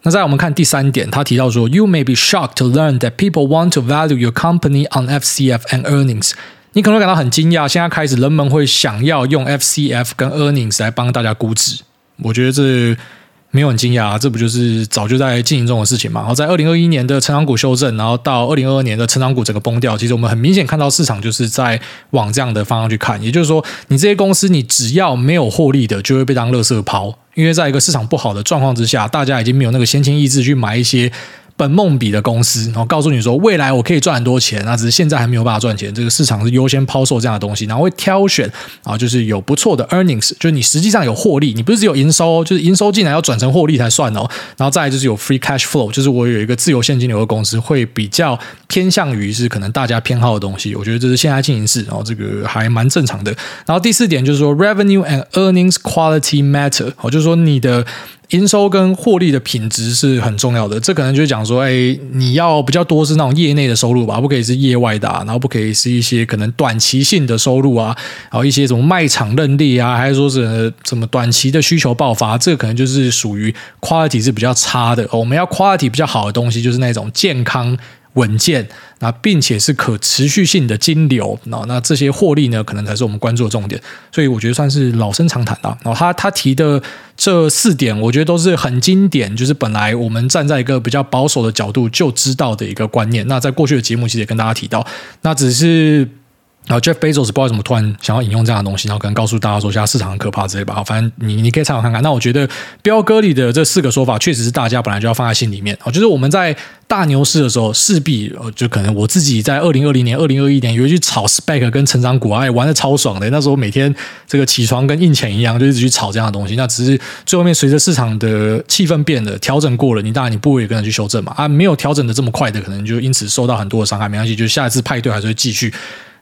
S1: 那再我们看第三点，他提到说，You may be shocked to learn that people want to value your company on FCF and earnings。你可能会感到很惊讶，现在开始人们会想要用 FCF 跟 earnings 来帮大家估值。我觉得这。没有很惊讶，这不就是早就在进行中的事情嘛？然后在二零二一年的成长股修正，然后到二零二二年的成长股整个崩掉，其实我们很明显看到市场就是在往这样的方向去看。也就是说，你这些公司，你只要没有获利的，就会被当垃圾抛，因为在一个市场不好的状况之下，大家已经没有那个闲情逸致去买一些。本梦比的公司，然后告诉你说未来我可以赚很多钱，那只是现在还没有办法赚钱。这个市场是优先抛售这样的东西，然后会挑选啊，就是有不错的 earnings，就是你实际上有获利，你不是只有营收，就是营收进来要转成获利才算哦。然后再就是有 free cash flow，就是我有一个自由现金流的公司，会比较偏向于是可能大家偏好的东西。我觉得这是现在进行式，然后这个还蛮正常的。然后第四点就是说 revenue and earnings quality matter，哦，就是说你的。营收跟获利的品质是很重要的，这可能就是讲说，哎，你要比较多是那种业内的收入吧，不可以是业外的啊，然后不可以是一些可能短期性的收入啊，然后一些什么卖场认列啊，还是说是什么短期的需求爆发，这个可能就是属于 quality 是比较差的。我们要 quality 比较好的东西，就是那种健康。稳健，那并且是可持续性的金流，那那这些获利呢，可能才是我们关注的重点。所以我觉得算是老生常谈了。然后他他提的这四点，我觉得都是很经典，就是本来我们站在一个比较保守的角度就知道的一个观念。那在过去的节目其实也跟大家提到，那只是。然后 Jeff Bezos 不知道为什么突然想要引用这样的东西，然后可能告诉大家说现在市场很可怕之类吧。反正你你可以参考看看。那我觉得彪哥里的这四个说法，确实是大家本来就要放在心里面。啊，就是我们在大牛市的时候，势必就可能我自己在二零二零年、二零二一年有一去炒 SPAC 跟成长股啊，玩的超爽的。那时候每天这个起床跟印钱一样，就一直去炒这样的东西。那只是最后面随着市场的气氛变了，调整过了，你当然你不会跟着去修正嘛。啊，没有调整的这么快的，可能就因此受到很多的伤害。没关系，就下一次派对还是会继续。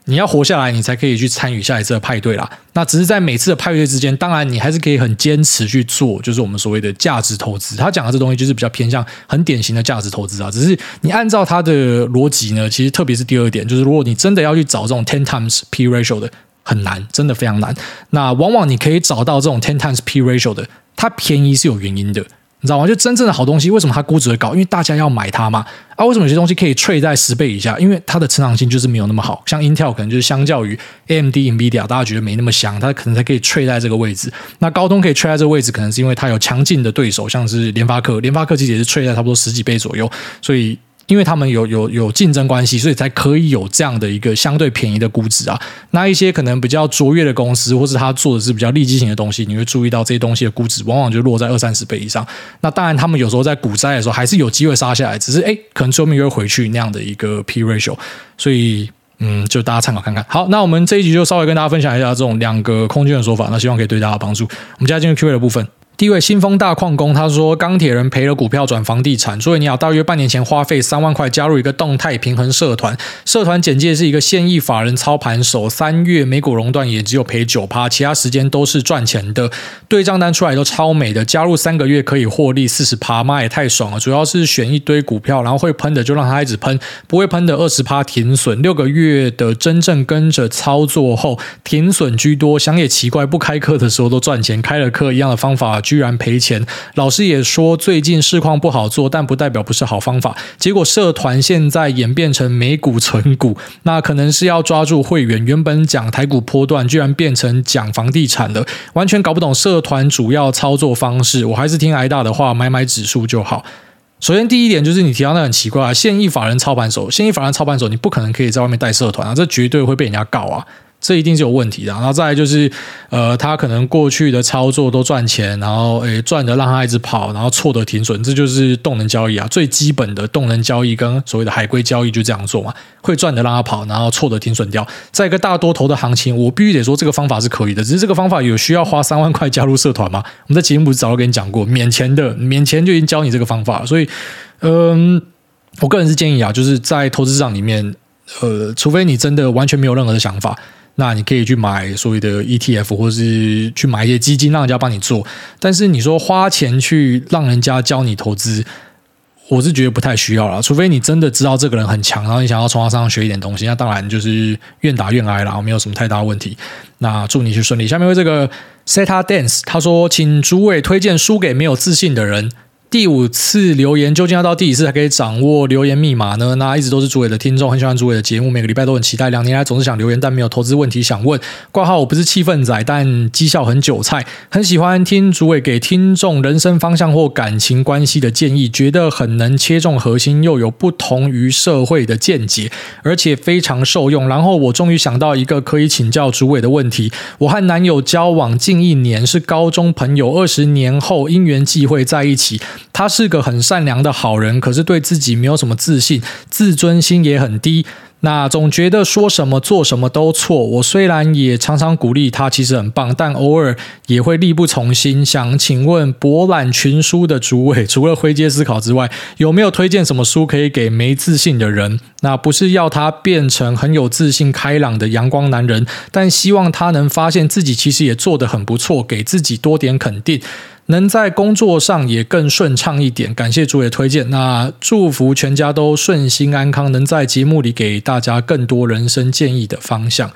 S1: 你要活下来，你才可以去参与下一次的派对啦。那只是在每次的派对之间，当然你还是可以很坚持去做，就是我们所谓的价值投资。他讲的这东西就是比较偏向很典型的价值投资啊。只是你按照他的逻辑呢，其实特别是第二点，就是如果你真的要去找这种 ten times P ratio 的，很难，真的非常难。那往往你可以找到这种 ten times P ratio 的，它便宜是有原因的。你知道吗？就真正的好东西，为什么它估值会高？因为大家要买它嘛。啊，为什么有些东西可以吹在十倍以下？因为它的成长性就是没有那么好。像 Intel 可能就是相较于 AMD、Nvidia，大家觉得没那么香，它可能才可以吹在这个位置。那高通可以吹在这个位置，可能是因为它有强劲的对手，像是联发科。联发科其实也是吹在差不多十几倍左右，所以。因为他们有有有竞争关系，所以才可以有这样的一个相对便宜的估值啊。那一些可能比较卓越的公司，或是他做的是比较利基型的东西，你会注意到这些东西的估值往往就落在二三十倍以上。那当然，他们有时候在股灾的时候还是有机会杀下来，只是哎，可能最后面又回去那样的一个 P ratio。所以，嗯，就大家参考看看。好，那我们这一集就稍微跟大家分享一下这种两个空间的说法，那希望可以对大家帮助。我们接下来进入 Q&A 的部分。第一位新丰大矿工他说：“钢铁人赔了股票转房地产。”所以你要，大约半年前花费三万块加入一个动态平衡社团，社团简介是一个现役法人操盘手，三月美股熔断也只有赔九趴，其他时间都是赚钱的，对账单出来都超美的。加入三个月可以获利四十趴，妈也太爽了！主要是选一堆股票，然后会喷的就让它一直喷，不会喷的二十趴停损。六个月的真正跟着操作后，停损居多。想也奇怪，不开课的时候都赚钱，开了课一样的方法。居然赔钱，老师也说最近市况不好做，但不代表不是好方法。结果社团现在演变成美股存股，那可能是要抓住会员。原本讲台股波段，居然变成讲房地产了，完全搞不懂社团主要操作方式。我还是听挨大的话，买买指数就好。首先第一点就是你提到那很奇怪啊，现役法人操盘手，现役法人操盘手，你不可能可以在外面带社团啊，这绝对会被人家告啊。这一定是有问题的，然后再来就是，呃，他可能过去的操作都赚钱，然后诶赚的让他一直跑，然后错的停损，这就是动能交易啊，最基本的动能交易跟所谓的海龟交易就这样做嘛，会赚的让他跑，然后错的停损掉。在一个大多头的行情，我必须得说这个方法是可以的，只是这个方法有需要花三万块加入社团吗？我们在节目不是早就跟你讲过，免钱的，免钱就已经教你这个方法，所以，嗯，我个人是建议啊，就是在投资市场里面，呃，除非你真的完全没有任何的想法。那你可以去买所谓的 ETF，或是去买一些基金，让人家帮你做。但是你说花钱去让人家教你投资，我是觉得不太需要了。除非你真的知道这个人很强，然后你想要从他身上学一点东西，那当然就是愿打愿挨了，没有什么太大问题。那祝你去顺利。下面为这个 Seta Dance，他说，请诸位推荐输给没有自信的人。第五次留言究竟要到第几次才可以掌握留言密码呢？那一直都是主委的听众，很喜欢主委的节目，每个礼拜都很期待。两年来总是想留言，但没有投资问题想问。挂号我不是气氛仔，但绩效很韭菜，很喜欢听主委给听众人生方向或感情关系的建议，觉得很能切中核心，又有不同于社会的见解，而且非常受用。然后我终于想到一个可以请教主委的问题：我和男友交往近一年，是高中朋友，二十年后因缘际会在一起。他是个很善良的好人，可是对自己没有什么自信，自尊心也很低。那总觉得说什么做什么都错。我虽然也常常鼓励他，其实很棒，但偶尔也会力不从心。想请问博览群书的主委，除了灰阶思考之外，有没有推荐什么书可以给没自信的人？那不是要他变成很有自信、开朗的阳光男人，但希望他能发现自己其实也做得很不错，给自己多点肯定。能在工作上也更顺畅一点，感谢主也推荐。那祝福全家都顺心安康，能在节目里给大家更多人生建议的方向。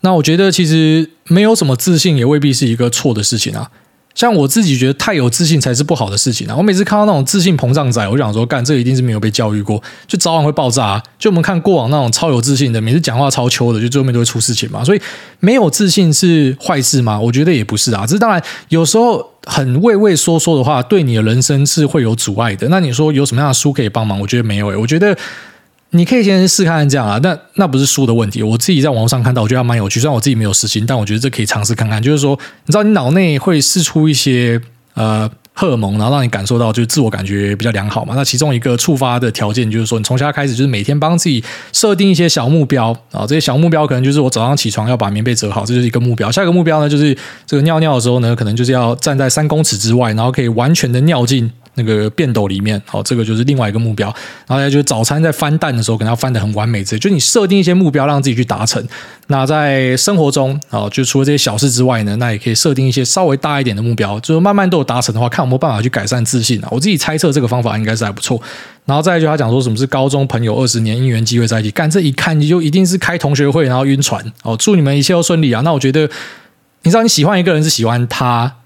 S1: 那我觉得其实没有什么自信，也未必是一个错的事情啊。像我自己觉得太有自信才是不好的事情啊！我每次看到那种自信膨胀仔，我想说，干，这一定是没有被教育过，就早晚会爆炸。就我们看过往那种超有自信的，每次讲话超秋的，就最后面都会出事情嘛。所以没有自信是坏事吗？我觉得也不是啊。这当然有时候很畏畏缩缩的话，对你的人生是会有阻碍的。那你说有什么样的书可以帮忙？我觉得没有诶、我觉得。你可以先试看看这样啊，那那不是书的问题。我自己在网络上看到，我觉得还蛮有趣。虽然我自己没有实行，但我觉得这可以尝试看看。就是说，你知道，你脑内会释出一些呃荷尔蒙，然后让你感受到就是自我感觉比较良好嘛。那其中一个触发的条件就是说，你从现在开始就是每天帮自己设定一些小目标啊。这些小目标可能就是我早上起床要把棉被折好，这就是一个目标。下一个目标呢，就是这个尿尿的时候呢，可能就是要站在三公尺之外，然后可以完全的尿进。那个便斗里面，好，这个就是另外一个目标。然后呢，就是早餐在翻蛋的时候，可能要翻得很完美。这就你设定一些目标，让自己去达成。那在生活中，啊，就除了这些小事之外呢，那也可以设定一些稍微大一点的目标，就是慢慢都有达成的话，看有没有办法去改善自信啊。我自己猜测这个方法应该是还不错。然后再来就他讲说什么是高中朋友二十年因缘机会在一起，干这一看你就一定是开同学会，然后晕船哦。祝你们一切都顺利啊！那我觉得，你知道你喜欢一个人是喜欢他。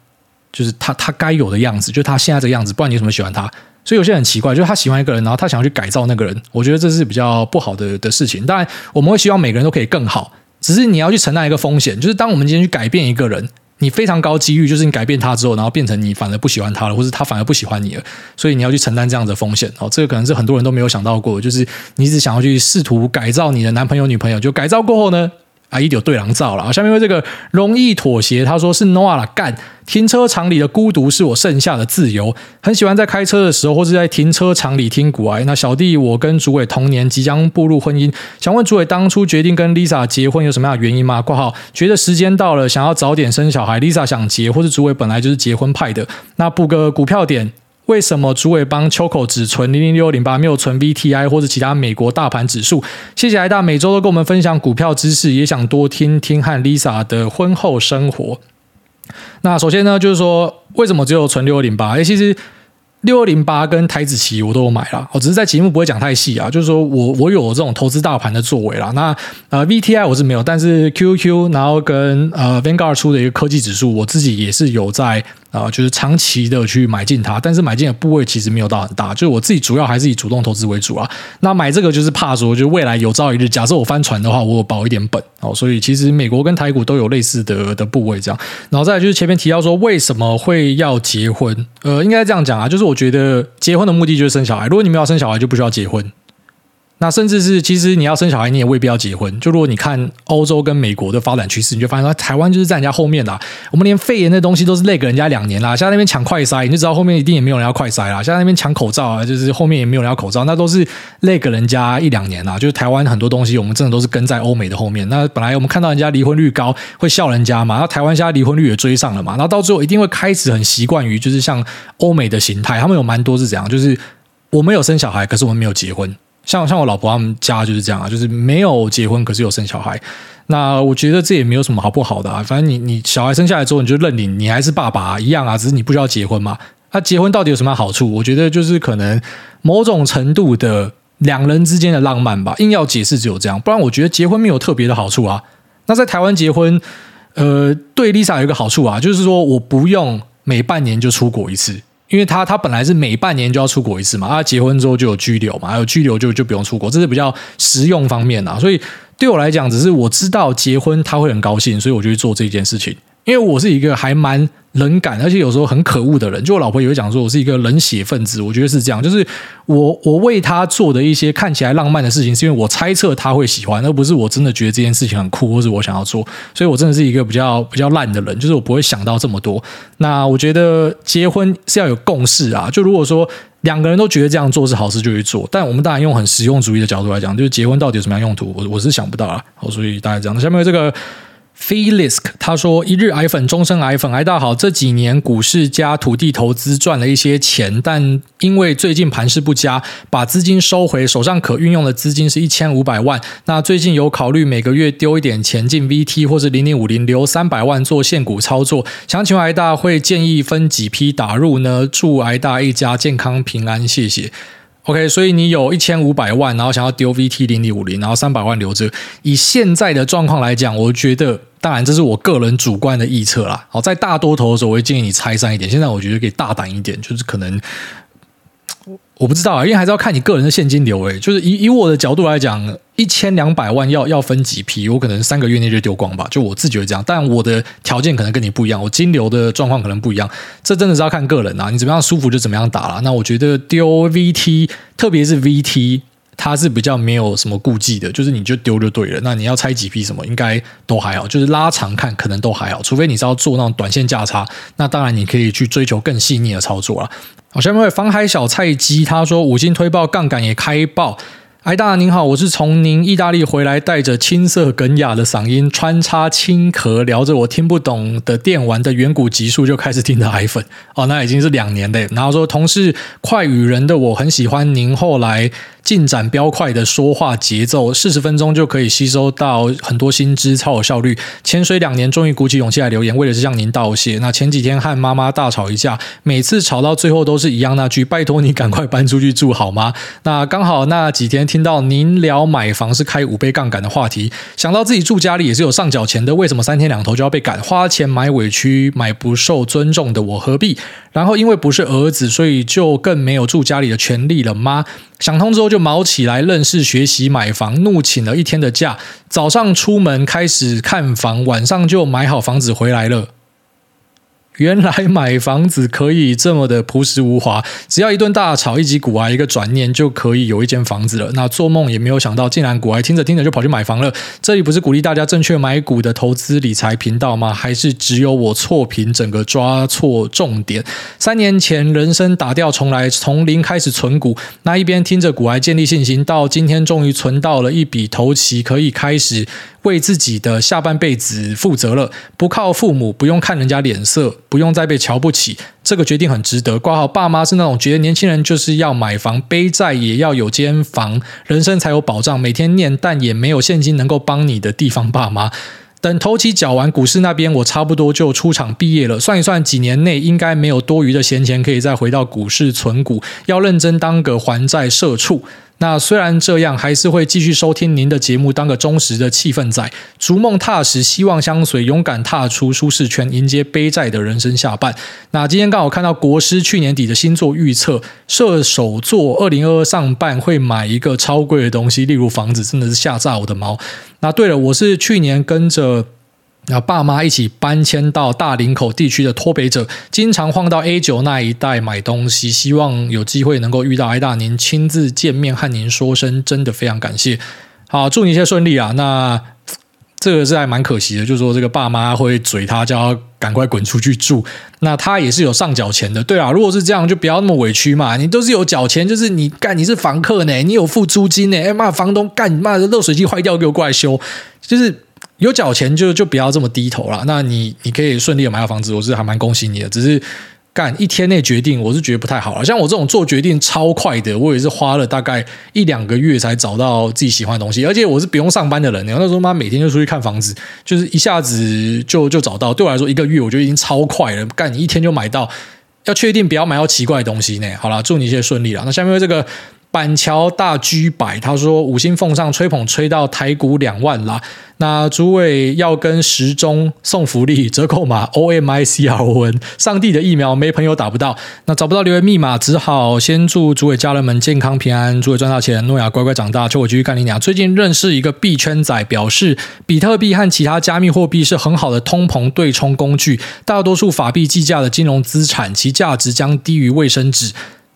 S1: 就是他他该有的样子，就他现在这个样子，不然你为什么喜欢他？所以有些很奇怪，就是他喜欢一个人，然后他想要去改造那个人，我觉得这是比较不好的的事情。当然，我们会希望每个人都可以更好，只是你要去承担一个风险，就是当我们今天去改变一个人，你非常高几率就是你改变他之后，然后变成你反而不喜欢他了，或是他反而不喜欢你了，所以你要去承担这样的风险。哦，这个可能是很多人都没有想到过，就是你一直想要去试图改造你的男朋友女朋友，就改造过后呢？啊，一有对狼照了啊。下面为这个容易妥协，他说是 Noah，干停车场里的孤独是我剩下的自由。很喜欢在开车的时候，或是在停车场里听股癌。那小弟我跟主委同年，即将步入婚姻，想问主委当初决定跟 Lisa 结婚有什么样的原因吗？括号觉得时间到了，想要早点生小孩。Lisa 想结，或是主委本来就是结婚派的。那布个股票点。为什么主委帮秋口只存零零六零八，没有存 VTI 或者其他美国大盘指数？谢谢癌大，每周都跟我们分享股票知识，也想多听听和 Lisa 的婚后生活。那首先呢，就是说为什么只有存六二零八？诶，其实六二零八跟台指期我都有买了，我只是在节目不会讲太细啊。就是说我我有这种投资大盘的作为啦。那呃 VTI 我是没有，但是 Q Q 然后跟呃 Vanguard 出的一个科技指数，我自己也是有在。啊，就是长期的去买进它，但是买进的部位其实没有到很大，就是我自己主要还是以主动投资为主啊。那买这个就是怕说，就未来有朝一日，假设我翻船的话，我有保一点本哦。所以其实美国跟台股都有类似的的部位这样。然后再来就是前面提到说为什么会要结婚，呃，应该这样讲啊，就是我觉得结婚的目的就是生小孩，如果你们要生小孩，就不需要结婚。那甚至是，其实你要生小孩，你也未必要结婚。就如果你看欧洲跟美国的发展趋势，你就发现说台湾就是在人家后面啦。我们连肺炎的东西都是累给人家两年啦，像那边抢快筛，你就知道后面一定也没有人要快筛啦。像那边抢口罩啊，就是后面也没有人要口罩，那都是累给人家一两年啦。就是台湾很多东西，我们真的都是跟在欧美的后面。那本来我们看到人家离婚率高，会笑人家嘛。那台湾现在离婚率也追上了嘛。然后到最后一定会开始很习惯于就是像欧美的形态，他们有蛮多是怎样，就是我们有生小孩，可是我们没有结婚。像像我老婆他们家就是这样啊，就是没有结婚，可是有生小孩。那我觉得这也没有什么好不好的啊，反正你你小孩生下来之后，你就认领，你还是爸爸，一样啊，只是你不需要结婚嘛。那结婚到底有什么好处？我觉得就是可能某种程度的两人之间的浪漫吧。硬要解释只有这样，不然我觉得结婚没有特别的好处啊。那在台湾结婚，呃，对 Lisa 有一个好处啊，就是说我不用每半年就出国一次。因为他他本来是每半年就要出国一次嘛，他结婚之后就有居留嘛，还有居留就就不用出国，这是比较实用方面啊。所以对我来讲，只是我知道结婚他会很高兴，所以我就去做这件事情。因为我是一个还蛮冷感，而且有时候很可恶的人。就我老婆也会讲说，我是一个冷血分子。我觉得是这样，就是我我为他做的一些看起来浪漫的事情，是因为我猜测他会喜欢，而不是我真的觉得这件事情很酷，或是我想要做。所以我真的是一个比较比较烂的人，就是我不会想到这么多。那我觉得结婚是要有共识啊。就如果说两个人都觉得这样做是好事，就去做。但我们当然用很实用主义的角度来讲，就是结婚到底有什么样用途，我我是想不到啊。好，所以大概这样。下面这个。Felisk 他说：“一日癌粉，终身癌粉。癌大好，这几年股市加土地投资赚了一些钱，但因为最近盘势不佳，把资金收回，手上可运用的资金是一千五百万。那最近有考虑每个月丢一点钱进 VT 或者零零五零，留三百万做现股操作。想请问癌大会建议分几批打入呢？祝癌大一家健康平安，谢谢。” OK，所以你有一千五百万，然后想要丢 VT 零零五零，然后三百万留着。以现在的状况来讲，我觉得，当然这是我个人主观的预测啦。好，在大多头的时候，我会建议你拆散一点。现在我觉得可以大胆一点，就是可能。我不知道啊，因为还是要看你个人的现金流。诶，就是以以我的角度来讲，一千两百万要要分几批，我可能三个月内就丢光吧。就我自己觉这样，但我的条件可能跟你不一样，我金流的状况可能不一样。这真的是要看个人啊，你怎么样舒服就怎么样打了。那我觉得丢 VT，特别是 VT，它是比较没有什么顾忌的，就是你就丢就对了。那你要拆几批什么，应该都还好。就是拉长看，可能都还好，除非你是要做那种短线价差，那当然你可以去追求更细腻的操作了。好，下面位方海小菜鸡，他说五星推爆，杠杆也开爆。癌大您好，我是从您意大利回来，带着青涩哽哑的嗓音，穿插轻咳，聊着我听不懂的电玩的远古级数，就开始听的癌粉。哦，那已经是两年的。然后说同是快语人的我很喜欢您后来。进展飙快的说话节奏，四十分钟就可以吸收到很多新知，超有效率。潜水两年，终于鼓起勇气来留言，为的是向您道谢。那前几天和妈妈大吵一架，每次吵到最后都是一样那句：“拜托你赶快搬出去住好吗？”那刚好那几天听到您聊买房是开五倍杠杆的话题，想到自己住家里也是有上缴钱的，为什么三天两头就要被赶？花钱买委屈，买不受尊重的我何必？然后因为不是儿子，所以就更没有住家里的权利了吗？想通之后就卯起来认识、学习、买房，怒请了一天的假，早上出门开始看房，晚上就买好房子回来了。原来买房子可以这么的朴实无华，只要一顿大吵，一击股癌，一个转念就可以有一间房子了。那做梦也没有想到，竟然股癌听着听着就跑去买房了。这里不是鼓励大家正确买股的投资理财频道吗？还是只有我错评，整个抓错重点？三年前人生打掉重来，从零开始存股，那一边听着股癌建立信心，到今天终于存到了一笔投期，可以开始。为自己的下半辈子负责了，不靠父母，不用看人家脸色，不用再被瞧不起，这个决定很值得。挂号爸妈是那种觉得年轻人就是要买房背债也要有间房，人生才有保障，每天念但也没有现金能够帮你的地方爸妈。等头期缴完，股市那边我差不多就出场毕业了。算一算，几年内应该没有多余的闲钱可以再回到股市存股，要认真当个还债社畜。那虽然这样，还是会继续收听您的节目，当个忠实的气氛仔，逐梦踏实，希望相随，勇敢踏出舒适圈，迎接背债的人生下半。那今天刚好看到国师去年底的星座预测，射手座二零二二上半会买一个超贵的东西，例如房子，真的是吓炸我的毛。那对了，我是去年跟着。那爸妈一起搬迁到大林口地区的脱北者，经常晃到 A 九那一带买东西，希望有机会能够遇到艾大您亲自见面和您说声，真的非常感谢。好，祝你一切顺利啊！那 这个是还蛮可惜的，就是说这个爸妈会嘴他，叫他赶快滚出去住。那他也是有上缴钱的，对啊，如果是这样，就不要那么委屈嘛。你都是有缴钱，就是你干你是房客呢，你有付租金呢。哎妈，房东干你妈的热水器坏掉，给我过来修，就是。有缴钱就就不要这么低头了。那你你可以顺利的买到房子，我是还蛮恭喜你的。只是干一天内决定，我是觉得不太好了。像我这种做决定超快的，我也是花了大概一两个月才找到自己喜欢的东西。而且我是不用上班的人，然后那时候妈每天就出去看房子，就是一下子就就找到。对我来说，一个月我觉得已经超快了。干你一天就买到，要确定不要买到奇怪的东西呢。好了，祝你一切顺利了。那下面这个。板桥大居百他说五星奉上吹捧吹到台股两万啦，那诸位要跟时钟送福利折扣码 O M I C R O N，上帝的疫苗没朋友打不到，那找不到留言密码，只好先祝诸位家人们健康平安，诸位赚到钱，诺亚乖乖长大，求我继续干你娘。最近认识一个币圈仔，表示比特币和其他加密货币是很好的通膨对冲工具，大多数法币计价的金融资产，其价值将低于卫生纸。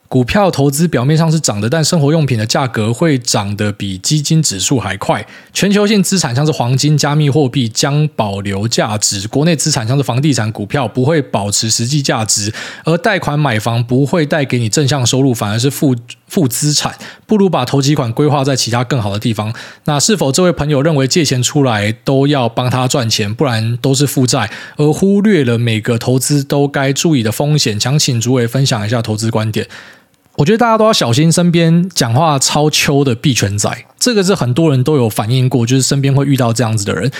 S1: 股票投资表面上是涨的，但生活用品的价格会涨得比基金指数还快。全球性资产像是黄金、加密货币将保留价值，国内资产像是房地产、股票不会保持实际价值，而贷款买房不会带给你正向收入，反而是负负资产。不如把头期款规划在其他更好的地方。那是否这位朋友认为借钱出来都要帮他赚钱，不然都是负债，而忽略了每个投资都该注意的风险？想请诸位分享一下投资观点。我觉得大家都要小心身边讲话超秋的币圈仔，这个是很多人都有反映过，就是身边会遇到这样子的人。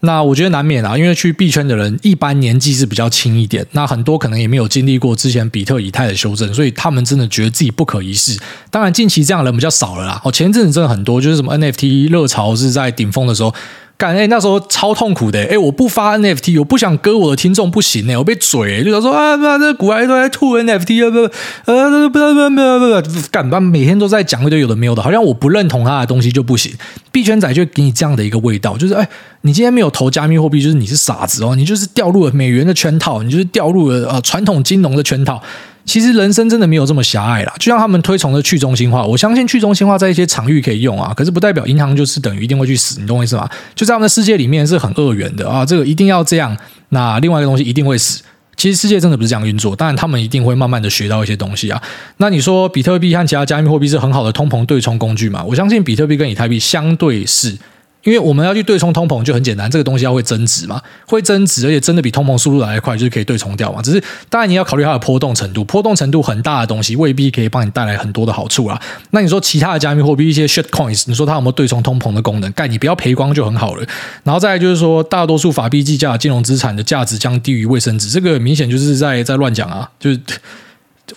S1: 那我觉得难免啊，因为去币圈的人一般年纪是比较轻一点，那很多可能也没有经历过之前比特以太的修正，所以他们真的觉得自己不可一世。当然近期这样的人比较少了啦，哦，前一阵子真的很多，就是什么 NFT 热潮是在顶峰的时候。干哎，那时候超痛苦的哎！我不发 NFT，我不想割我的听众不行哎，我被嘴就想说啊，那这股癌都在吐 NFT 啊，不呃不不不不不干吧，每天都在讲一堆有的没有的，好像我不认同他的东西就不行。币圈仔就给你这样的一个味道，就是哎，你今天没有投加密货币，就是你是傻子哦，你就是掉入了美元的圈套，你就是掉入了呃传统金融的圈套。其实人生真的没有这么狭隘啦，就像他们推崇的去中心化，我相信去中心化在一些场域可以用啊，可是不代表银行就是等于一定会去死，你懂我意思吗？就在他们的世界里面是很二元的啊，这个一定要这样，那另外一个东西一定会死。其实世界真的不是这样运作，当然他们一定会慢慢的学到一些东西啊。那你说比特币和其他加密货币是很好的通膨对冲工具嘛？我相信比特币跟以太币相对是。因为我们要去对冲通膨就很简单，这个东西要会增值嘛，会增值，而且真的比通膨速度来得快，就是可以对冲掉嘛。只是当然你要考虑它的波动程度，波动程度很大的东西未必可以帮你带来很多的好处啊。那你说其他的加密货币一些 shit coins，你说它有没有对冲通膨的功能？干，你不要赔光就很好了。然后再就是说，大多数法币计价金融资产的价值将低于卫生值，这个明显就是在在乱讲啊，就是。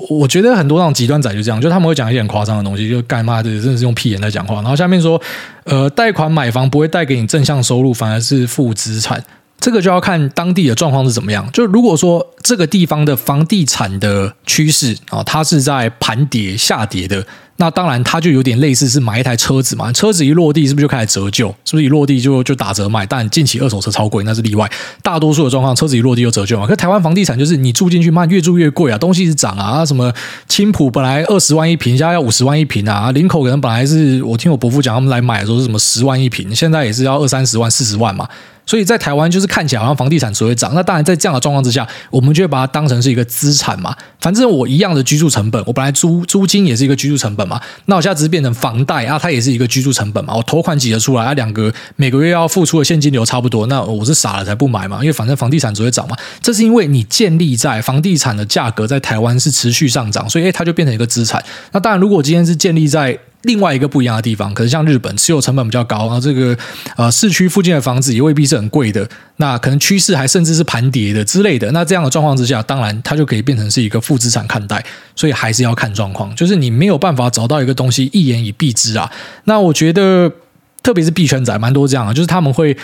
S1: 我觉得很多那种极端仔就这样，就他们会讲一些很夸张的东西，就干嘛的，真的是用屁眼在讲话。然后下面说，呃，贷款买房不会带给你正向收入，反而是负资产。这个就要看当地的状况是怎么样。就如果说这个地方的房地产的趋势啊，它是在盘跌下跌的。那当然，它就有点类似是买一台车子嘛，车子一落地是不是就开始折旧？是不是一落地就就打折卖？但近期二手车超贵，那是例外。大多数的状况，车子一落地就折旧嘛。可台湾房地产就是你住进去，慢越住越贵啊，东西是涨啊。什么青浦本来二十万一平，现在要五十万一平啊。林口可能本来是我听我伯父讲，他们来买的时候是什么十万一平，现在也是要二三十万、四十万嘛。所以在台湾就是看起来好像房地产只会涨，那当然在这样的状况之下，我们就会把它当成是一个资产嘛。反正我一样的居住成本，我本来租租金也是一个居住成本嘛，那我现在只是变成房贷啊，它也是一个居住成本嘛。我头款挤得出来，啊，两个每个月要付出的现金流差不多，那我是傻了才不买嘛，因为反正房地产只会涨嘛。这是因为你建立在房地产的价格在台湾是持续上涨，所以诶它就变成一个资产。那当然，如果今天是建立在另外一个不一样的地方，可是像日本持有成本比较高，然后这个呃市区附近的房子也未必是很贵的，那可能趋势还甚至是盘跌的之类的。那这样的状况之下，当然它就可以变成是一个负资产看待，所以还是要看状况，就是你没有办法找到一个东西一言以蔽之啊。那我觉得，特别是币圈仔蛮多这样的，就是他们会。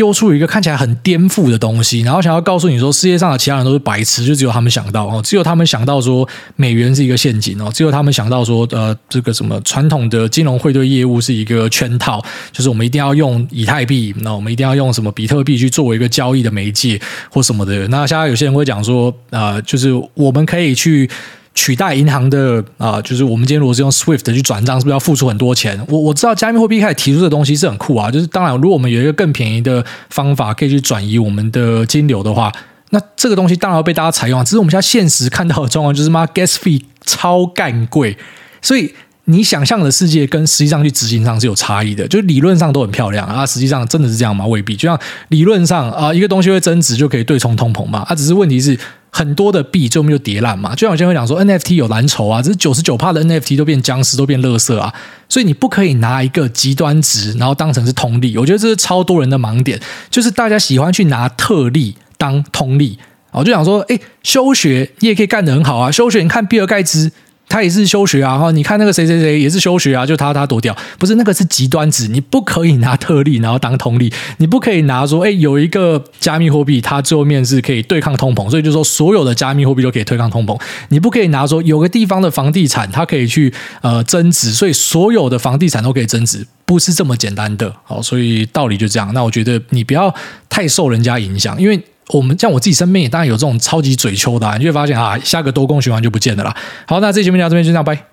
S1: 丢出一个看起来很颠覆的东西，然后想要告诉你说，世界上的其他人都是白痴，就只有他们想到哦，只有他们想到说美元是一个陷阱哦，只有他们想到说呃，这个什么传统的金融汇兑业务是一个圈套，就是我们一定要用以太币，那我们一定要用什么比特币去作为一个交易的媒介或什么的。那现在有些人会讲说，呃，就是我们可以去。取代银行的啊、就是我们今天如果是用 Swift 去转账，是不是要付出很多钱？我我知道加密货币开始提出的东西是很酷啊，就是当然，如果我们有一个更便宜的方法可以去转移我们的金流的话，那这个东西当然要被大家采用啊。只是我们现在现实看到的状况就是妈 gas fee 超干贵，所以你想象的世界跟实际上去执行上是有差异的。就是理论上都很漂亮啊，实际上真的是这样吗？未必。就像理论上啊，一个东西会增值就可以对冲通膨嘛，啊，只是问题是。很多的币最后面就跌烂嘛，就像有些人会讲说 NFT 有蓝筹啊，只是九十九趴的 NFT 都变僵尸，都变垃圾啊，所以你不可以拿一个极端值，然后当成是通例。我觉得这是超多人的盲点，就是大家喜欢去拿特例当通例。我就想说，哎，休学你也可以干得很好啊，休学你看比尔盖茨。他也是休学啊，哈！你看那个谁谁谁也是休学啊，就他他多屌，不是那个是极端值，你不可以拿特例然后当通例，你不可以拿说，哎，有一个加密货币，它最后面是可以对抗通膨，所以就说所有的加密货币都可以对抗通膨，你不可以拿说有个地方的房地产它可以去呃增值，所以所有的房地产都可以增值，不是这么简单的，好，所以道理就这样。那我觉得你不要太受人家影响，因为。我们像我自己身边也当然有这种超级嘴秋的，啊，你就会发现啊，下个多功循环就不见了啦。好，那这期节目就到这边，就这样，拜。